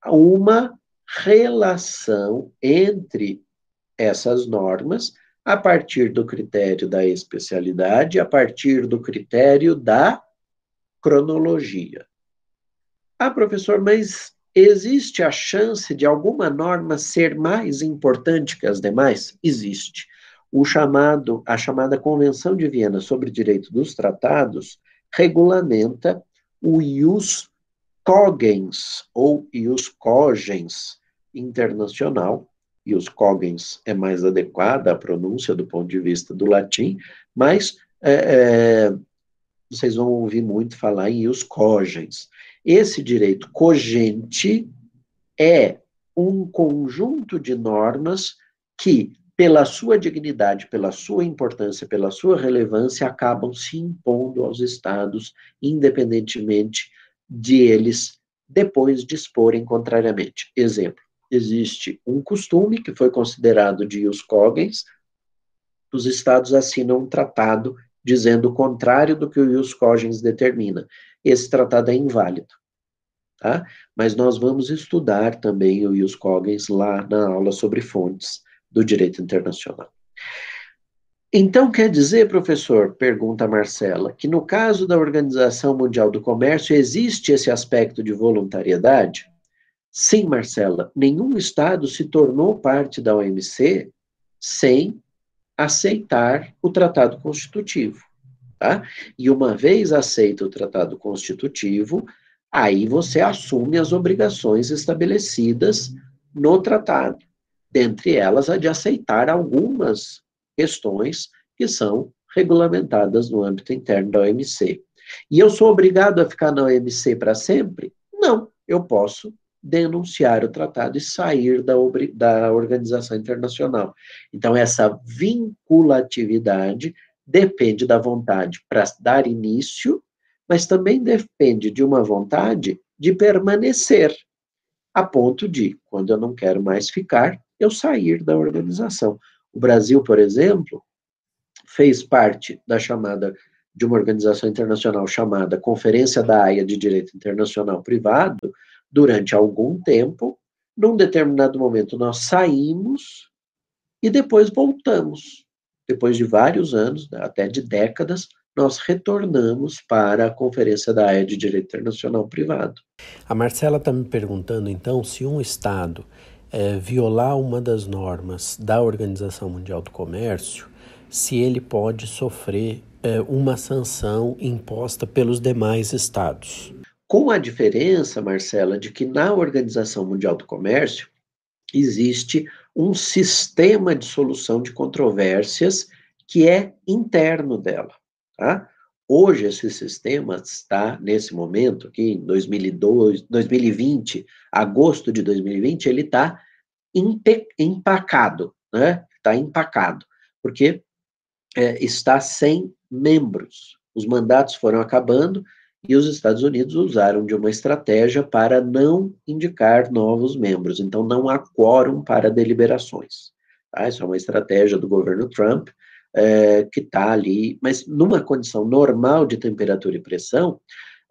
uma relação entre essas normas a partir do critério da especialidade, a partir do critério da cronologia. Ah, professor, mas existe a chance de alguma norma ser mais importante que as demais? Existe. O chamado, a chamada Convenção de Viena sobre Direito dos Tratados regulamenta o ius cogens ou ius cogens internacional. Ius cogens é mais adequada a pronúncia do ponto de vista do latim, mas é, é, vocês vão ouvir muito falar em ius cogens. Esse direito cogente é um conjunto de normas que, pela sua dignidade, pela sua importância, pela sua relevância, acabam se impondo aos estados, independentemente de eles depois disporem contrariamente. Exemplo: existe um costume que foi considerado de ius cogens, os estados assinam um tratado dizendo o contrário do que o ius cogens determina. Esse tratado é inválido. Tá? Mas nós vamos estudar também o ius cogens lá na aula sobre fontes do direito internacional. Então, quer dizer, professor, pergunta Marcela, que no caso da Organização Mundial do Comércio existe esse aspecto de voluntariedade? Sim, Marcela, nenhum Estado se tornou parte da OMC sem aceitar o tratado constitutivo. Tá? E uma vez aceito o tratado constitutivo, aí você assume as obrigações estabelecidas no tratado, dentre elas a de aceitar algumas questões que são regulamentadas no âmbito interno da OMC. E eu sou obrigado a ficar na OMC para sempre? Não, eu posso denunciar o tratado e sair da, da organização internacional. Então, essa vinculatividade depende da vontade para dar início, mas também depende de uma vontade de permanecer, a ponto de, quando eu não quero mais ficar, eu sair da organização. O Brasil, por exemplo, fez parte da chamada de uma organização internacional chamada Conferência da Haia de Direito Internacional Privado, durante algum tempo, num determinado momento nós saímos e depois voltamos. Depois de vários anos, até de décadas, nós retornamos para a Conferência da AIA de Direito Internacional Privado. A Marcela está me perguntando, então, se um Estado é, violar uma das normas da Organização Mundial do Comércio, se ele pode sofrer é, uma sanção imposta pelos demais Estados. Com a diferença, Marcela, de que na Organização Mundial do Comércio existe um sistema de solução de controvérsias que é interno dela. Tá? Hoje, esse sistema está, nesse momento, aqui em 2002, 2020, agosto de 2020, ele está empacado, né? Está empacado, porque é, está sem membros. Os mandatos foram acabando e os Estados Unidos usaram de uma estratégia para não indicar novos membros. Então, não há quórum para deliberações. Tá? Isso é uma estratégia do governo Trump, é, que está ali, mas numa condição normal de temperatura e pressão,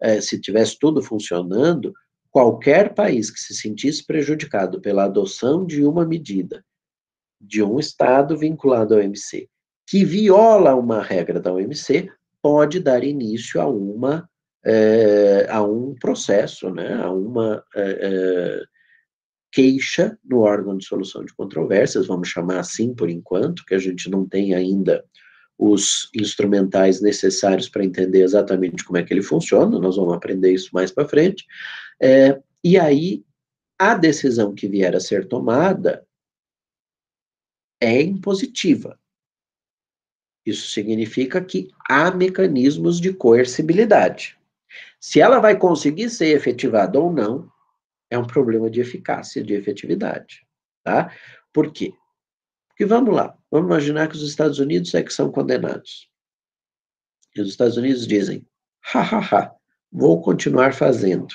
é, se tivesse tudo funcionando, qualquer país que se sentisse prejudicado pela adoção de uma medida de um Estado vinculado ao OMC, que viola uma regra da OMC, pode dar início a uma é, a um processo, né, a uma é, é, queixa no órgão de solução de controvérsias, vamos chamar assim por enquanto, que a gente não tem ainda os instrumentais necessários para entender exatamente como é que ele funciona, nós vamos aprender isso mais para frente, é, e aí a decisão que vier a ser tomada é impositiva. Isso significa que há mecanismos de coercibilidade. Se ela vai conseguir ser efetivada ou não, é um problema de eficácia, de efetividade, tá? Por quê? Porque vamos lá, Vamos imaginar que os Estados Unidos é que são condenados. E os Estados Unidos dizem: hahaha, vou continuar fazendo.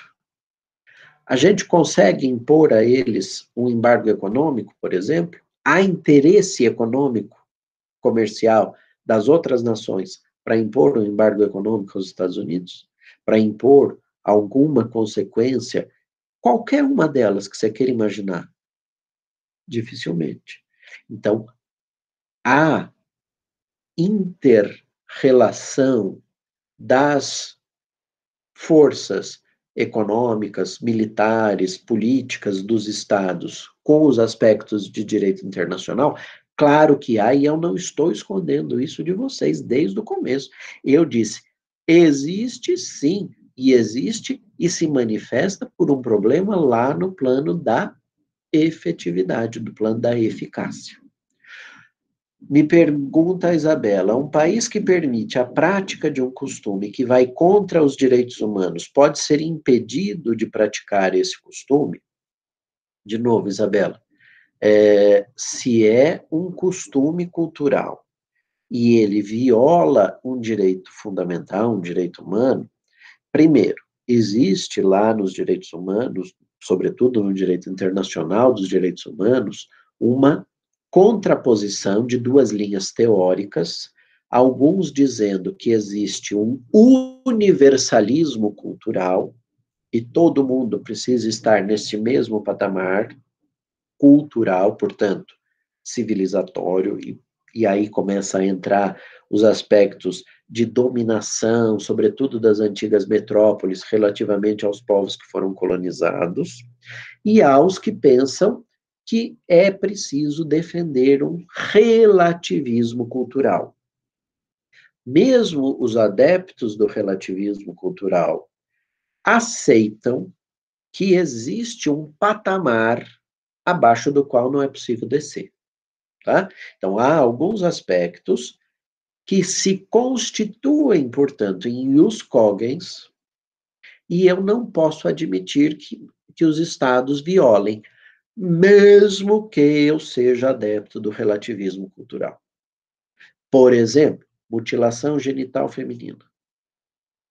A gente consegue impor a eles um embargo econômico, por exemplo? Há interesse econômico, comercial das outras nações para impor um embargo econômico aos Estados Unidos? Para impor alguma consequência, qualquer uma delas que você queira imaginar? Dificilmente. Então, a inter-relação das forças econômicas, militares, políticas dos estados com os aspectos de direito internacional, claro que há, e eu não estou escondendo isso de vocês desde o começo. Eu disse: existe sim, e existe e se manifesta por um problema lá no plano da efetividade, do plano da eficácia. Me pergunta a Isabela: um país que permite a prática de um costume que vai contra os direitos humanos pode ser impedido de praticar esse costume? De novo, Isabela, é, se é um costume cultural e ele viola um direito fundamental, um direito humano, primeiro, existe lá nos direitos humanos, sobretudo no direito internacional dos direitos humanos, uma contraposição de duas linhas teóricas, alguns dizendo que existe um universalismo cultural e todo mundo precisa estar nesse mesmo patamar cultural, portanto, civilizatório, e, e aí começa a entrar os aspectos de dominação, sobretudo das antigas metrópoles, relativamente aos povos que foram colonizados, e aos que pensam que é preciso defender um relativismo cultural. Mesmo os adeptos do relativismo cultural aceitam que existe um patamar abaixo do qual não é possível descer. Tá? Então, há alguns aspectos que se constituem, portanto, em ius cogens, e eu não posso admitir que, que os estados violem mesmo que eu seja adepto do relativismo cultural. Por exemplo, mutilação genital feminina,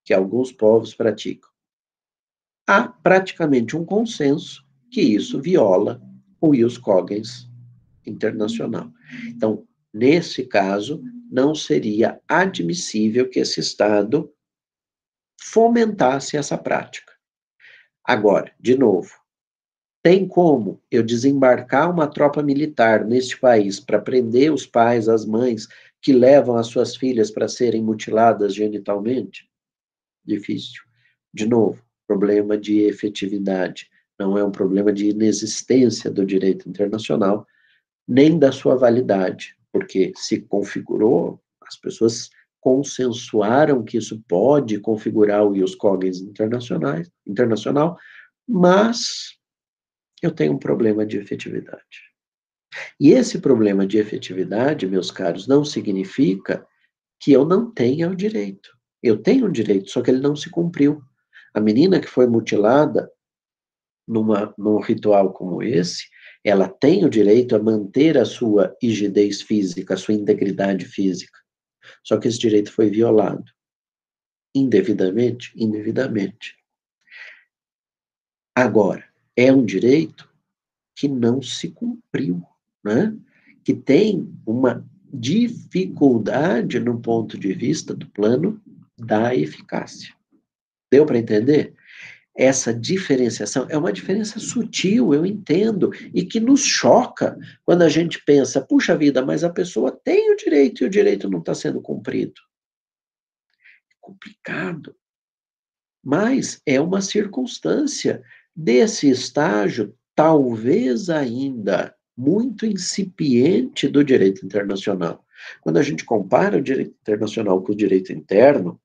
que alguns povos praticam. Há praticamente um consenso que isso viola o ius cogens internacional. Então, nesse caso, não seria admissível que esse Estado fomentasse essa prática. Agora, de novo, tem como eu desembarcar uma tropa militar neste país para prender os pais, as mães que levam as suas filhas para serem mutiladas genitalmente? Difícil. De novo, problema de efetividade. Não é um problema de inexistência do direito internacional, nem da sua validade, porque se configurou, as pessoas consensuaram que isso pode configurar o ius cogens internacionais, internacional, mas eu tenho um problema de efetividade. E esse problema de efetividade, meus caros, não significa que eu não tenha o direito. Eu tenho um direito, só que ele não se cumpriu. A menina que foi mutilada numa, num ritual como esse, ela tem o direito a manter a sua rigidez física, a sua integridade física. Só que esse direito foi violado. Indevidamente? Indevidamente. Agora, é um direito que não se cumpriu, né? que tem uma dificuldade no ponto de vista do plano da eficácia. Deu para entender? Essa diferenciação é uma diferença sutil, eu entendo, e que nos choca quando a gente pensa, puxa vida, mas a pessoa tem o direito e o direito não está sendo cumprido. É complicado. Mas é uma circunstância desse estágio, talvez ainda muito incipiente do direito internacional. Quando a gente compara o direito internacional com o direito interno,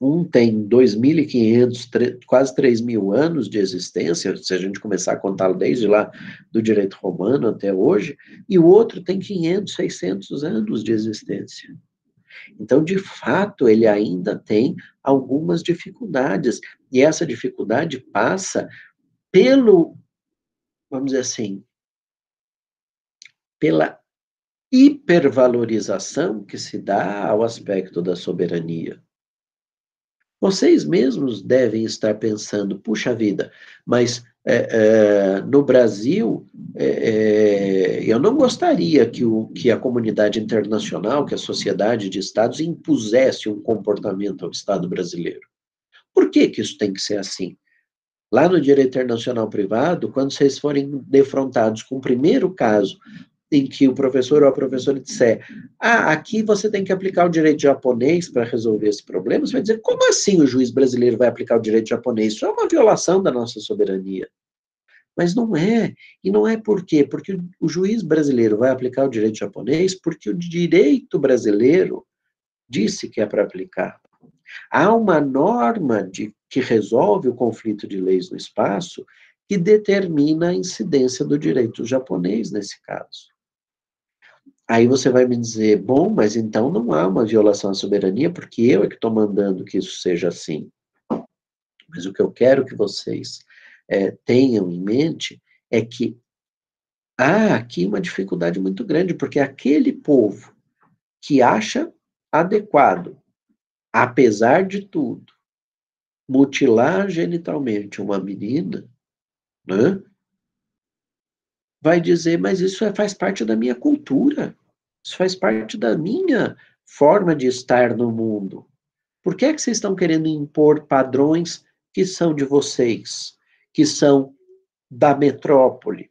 um tem 2.500, quase 3.000 anos de existência, se a gente começar a contá-lo desde lá do direito romano até hoje, e o outro tem 500, 600 anos de existência. Então, de fato, ele ainda tem algumas dificuldades, e essa dificuldade passa pelo, vamos dizer assim, pela hipervalorização que se dá ao aspecto da soberania. Vocês mesmos devem estar pensando, puxa vida, mas é, é, no Brasil, é, eu não gostaria que, o, que a comunidade internacional, que a sociedade de estados impusesse um comportamento ao Estado brasileiro. Por que, que isso tem que ser assim? Lá no direito internacional privado, quando vocês forem defrontados com o primeiro caso em que o professor ou a professora disser, ah, aqui você tem que aplicar o direito japonês para resolver esse problema, você vai dizer, como assim o juiz brasileiro vai aplicar o direito japonês? Isso é uma violação da nossa soberania. Mas não é. E não é por quê? Porque o juiz brasileiro vai aplicar o direito japonês porque o direito brasileiro disse que é para aplicar. Há uma norma de, que resolve o conflito de leis no espaço que determina a incidência do direito japonês nesse caso. Aí você vai me dizer, bom, mas então não há uma violação à soberania, porque eu é que estou mandando que isso seja assim. Mas o que eu quero que vocês é, tenham em mente é que há aqui uma dificuldade muito grande, porque aquele povo que acha adequado, apesar de tudo, mutilar genitalmente uma menina, né? Vai dizer, mas isso é, faz parte da minha cultura, isso faz parte da minha forma de estar no mundo. Por que é que vocês estão querendo impor padrões que são de vocês, que são da metrópole?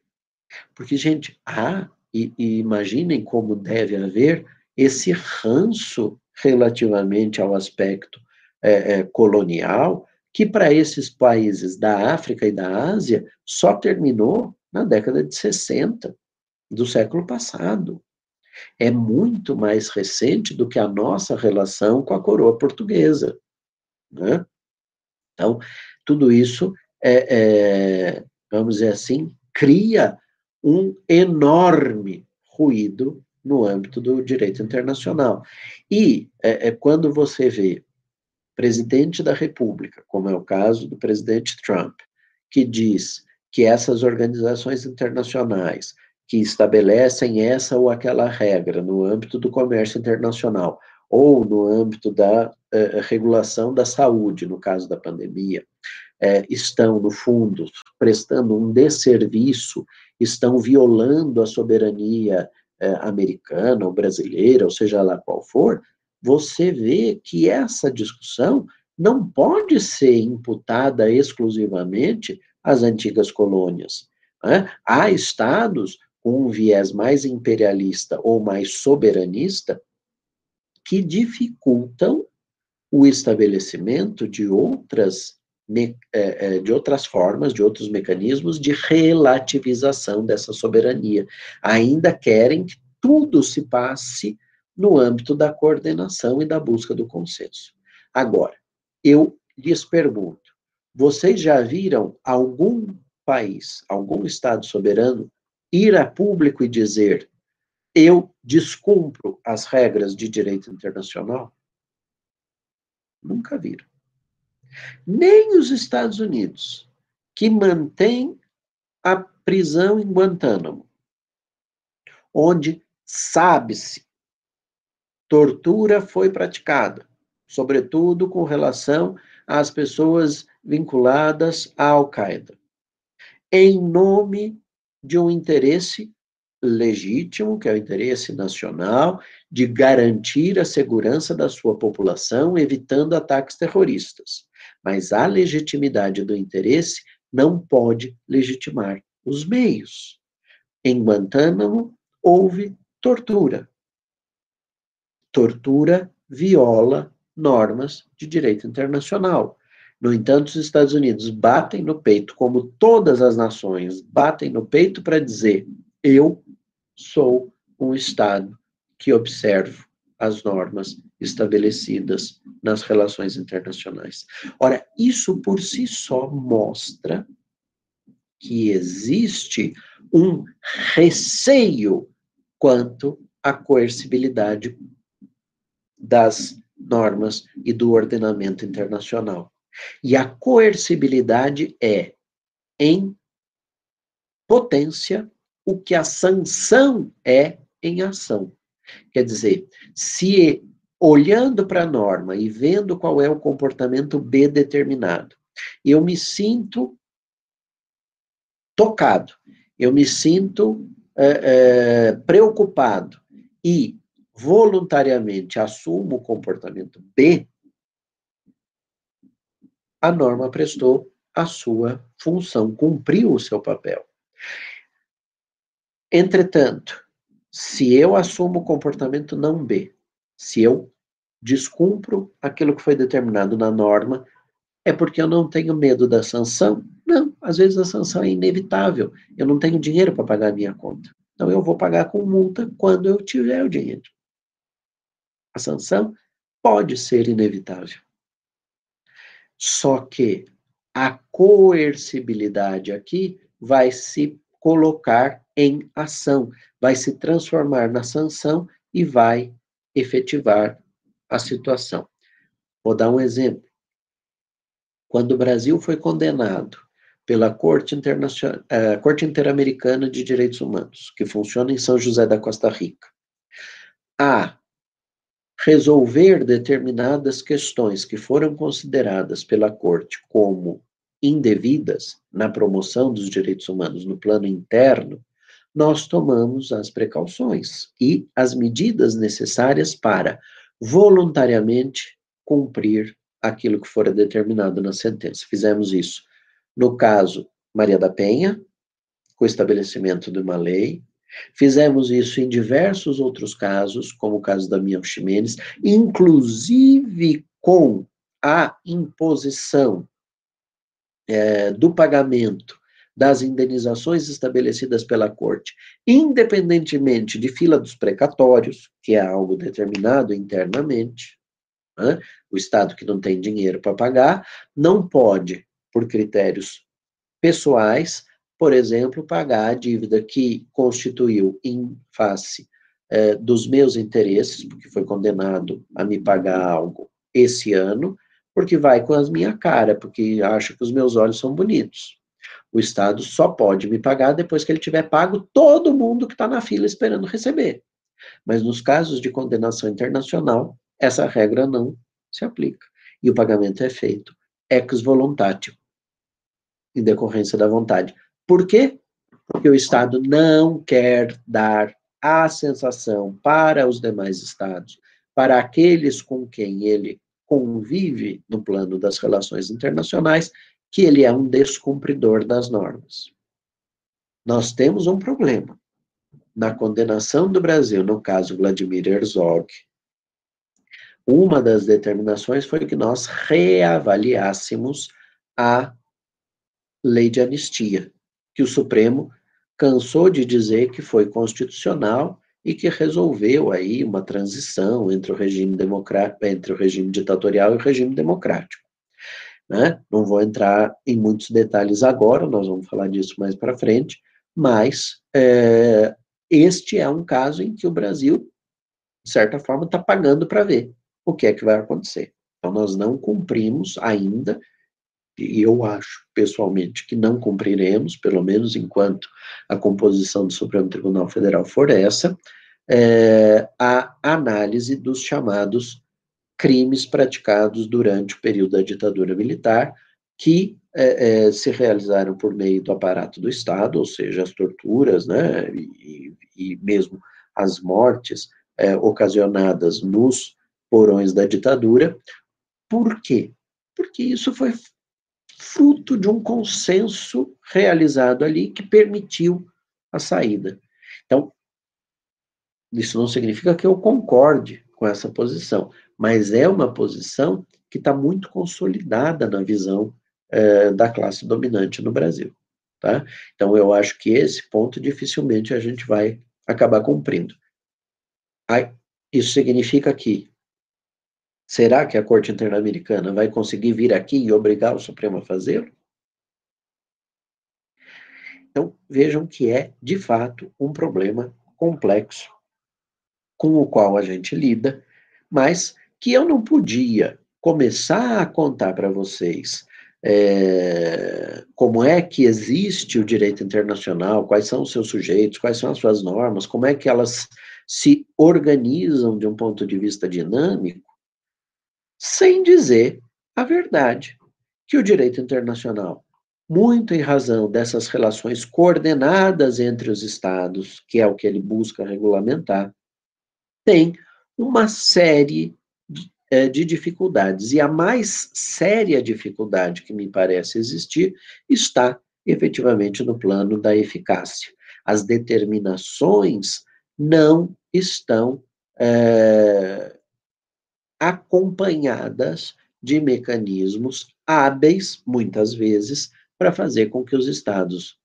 Porque, gente, há, e, e imaginem como deve haver esse ranço relativamente ao aspecto é, é, colonial, que para esses países da África e da Ásia só terminou na década de 60 do século passado. É muito mais recente do que a nossa relação com a coroa portuguesa. Né? Então, tudo isso, é, é, vamos dizer assim, cria um enorme ruído no âmbito do direito internacional. E é, é, quando você vê presidente da República, como é o caso do presidente Trump, que diz que essas organizações internacionais que estabelecem essa ou aquela regra no âmbito do comércio internacional ou no âmbito da uh, regulação da saúde, no caso da pandemia, uh, estão, no fundo, prestando um desserviço, estão violando a soberania uh, americana ou brasileira, ou seja lá qual for, você vê que essa discussão não pode ser imputada exclusivamente as antigas colônias. Né? Há estados com um viés mais imperialista ou mais soberanista que dificultam o estabelecimento de outras, é, é, de outras formas, de outros mecanismos de relativização dessa soberania. Ainda querem que tudo se passe no âmbito da coordenação e da busca do consenso. Agora, eu lhes pergunto, vocês já viram algum país, algum Estado soberano, ir a público e dizer: eu descumpro as regras de direito internacional? Nunca viram. Nem os Estados Unidos, que mantém a prisão em Guantánamo, onde sabe-se tortura foi praticada, sobretudo com relação às pessoas vinculadas à Al-Qaeda, em nome de um interesse legítimo, que é o interesse nacional, de garantir a segurança da sua população, evitando ataques terroristas. Mas a legitimidade do interesse não pode legitimar os meios. Em Guantánamo, houve tortura. Tortura viola normas de direito internacional. No entanto, os Estados Unidos batem no peito, como todas as nações batem no peito para dizer: eu sou um Estado que observo as normas estabelecidas nas relações internacionais. Ora, isso por si só mostra que existe um receio quanto à coercibilidade das normas e do ordenamento internacional. E a coercibilidade é, em potência, o que a sanção é em ação. Quer dizer, se olhando para a norma e vendo qual é o comportamento B determinado, eu me sinto tocado, eu me sinto é, é, preocupado e voluntariamente assumo o comportamento B, a norma prestou a sua função, cumpriu o seu papel. Entretanto, se eu assumo o comportamento não B, se eu descumpro aquilo que foi determinado na norma, é porque eu não tenho medo da sanção? Não, às vezes a sanção é inevitável. Eu não tenho dinheiro para pagar a minha conta. Então eu vou pagar com multa quando eu tiver o dinheiro. A sanção pode ser inevitável. Só que a coercibilidade aqui vai se colocar em ação, vai se transformar na sanção e vai efetivar a situação. Vou dar um exemplo. Quando o Brasil foi condenado pela Corte, Internacional, uh, Corte Interamericana de Direitos Humanos, que funciona em São José da Costa Rica, a resolver determinadas questões que foram consideradas pela Corte como indevidas na promoção dos direitos humanos no plano interno, nós tomamos as precauções e as medidas necessárias para voluntariamente cumprir aquilo que fora determinado na sentença. Fizemos isso no caso Maria da Penha, com o estabelecimento de uma lei, Fizemos isso em diversos outros casos, como o caso da Miel Ximenes, inclusive com a imposição é, do pagamento das indenizações estabelecidas pela Corte, independentemente de fila dos precatórios, que é algo determinado internamente, né? o Estado que não tem dinheiro para pagar, não pode, por critérios pessoais, por exemplo, pagar a dívida que constituiu em face é, dos meus interesses, porque foi condenado a me pagar algo esse ano, porque vai com a minha cara, porque acha que os meus olhos são bonitos. O Estado só pode me pagar depois que ele tiver pago todo mundo que está na fila esperando receber. Mas nos casos de condenação internacional, essa regra não se aplica. E o pagamento é feito ex voluntatio, em decorrência da vontade. Por quê? Porque o Estado não quer dar a sensação para os demais Estados, para aqueles com quem ele convive no plano das relações internacionais, que ele é um descumpridor das normas. Nós temos um problema. Na condenação do Brasil, no caso Vladimir Herzog, uma das determinações foi que nós reavaliássemos a lei de anistia que o Supremo cansou de dizer que foi constitucional e que resolveu aí uma transição entre o regime democrático, entre o regime ditatorial e o regime democrático. Né? Não vou entrar em muitos detalhes agora, nós vamos falar disso mais para frente, mas é, este é um caso em que o Brasil, de certa forma, está pagando para ver o que é que vai acontecer. Então, nós não cumprimos ainda e eu acho, pessoalmente, que não cumpriremos, pelo menos enquanto a composição do Supremo Tribunal Federal for essa, é, a análise dos chamados crimes praticados durante o período da ditadura militar, que é, é, se realizaram por meio do aparato do Estado, ou seja, as torturas, né, e, e mesmo as mortes é, ocasionadas nos porões da ditadura. Por quê? Porque isso foi fruto de um consenso realizado ali que permitiu a saída. Então, isso não significa que eu concorde com essa posição, mas é uma posição que está muito consolidada na visão é, da classe dominante no Brasil. Tá? Então, eu acho que esse ponto dificilmente a gente vai acabar cumprindo. Isso significa que Será que a Corte Interamericana vai conseguir vir aqui e obrigar o Supremo a fazê-lo? Então, vejam que é, de fato, um problema complexo com o qual a gente lida, mas que eu não podia começar a contar para vocês é, como é que existe o direito internacional, quais são os seus sujeitos, quais são as suas normas, como é que elas se organizam de um ponto de vista dinâmico, sem dizer a verdade, que o direito internacional, muito em razão dessas relações coordenadas entre os Estados, que é o que ele busca regulamentar, tem uma série de, é, de dificuldades. E a mais séria dificuldade que me parece existir está efetivamente no plano da eficácia. As determinações não estão é, acompanhadas de mecanismos hábeis, muitas vezes, para fazer com que os estados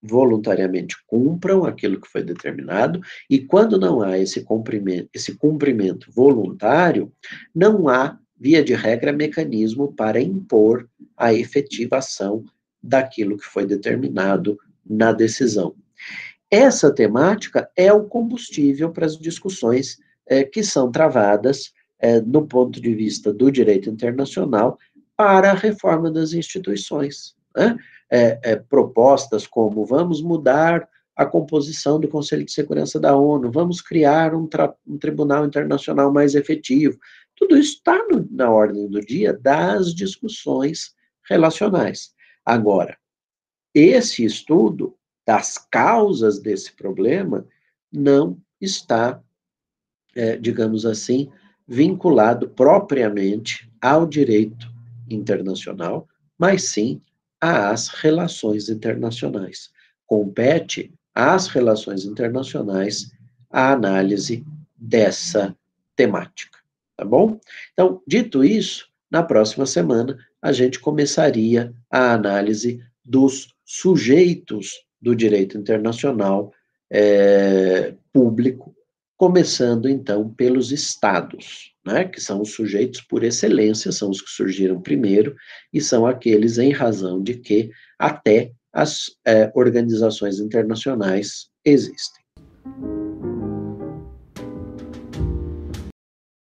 voluntariamente cumpram aquilo que foi determinado, e quando não há esse cumprimento, esse cumprimento voluntário, não há, via de regra, mecanismo para impor a efetivação daquilo que foi determinado na decisão. Essa temática é o combustível para as discussões é, que são travadas é, no ponto de vista do direito internacional para a reforma das instituições. Né? É, é, propostas como vamos mudar a composição do Conselho de Segurança da ONU, vamos criar um, um tribunal internacional mais efetivo. Tudo isso está na ordem do dia das discussões relacionais. Agora, esse estudo das causas desse problema não está, é, digamos assim, vinculado propriamente ao direito internacional, mas sim às relações internacionais. Compete às relações internacionais a análise dessa temática, tá bom? Então, dito isso, na próxima semana a gente começaria a análise dos sujeitos do direito internacional é, público, começando então pelos estados, né, que são os sujeitos por excelência, são os que surgiram primeiro e são aqueles em razão de que até as é, organizações internacionais existem.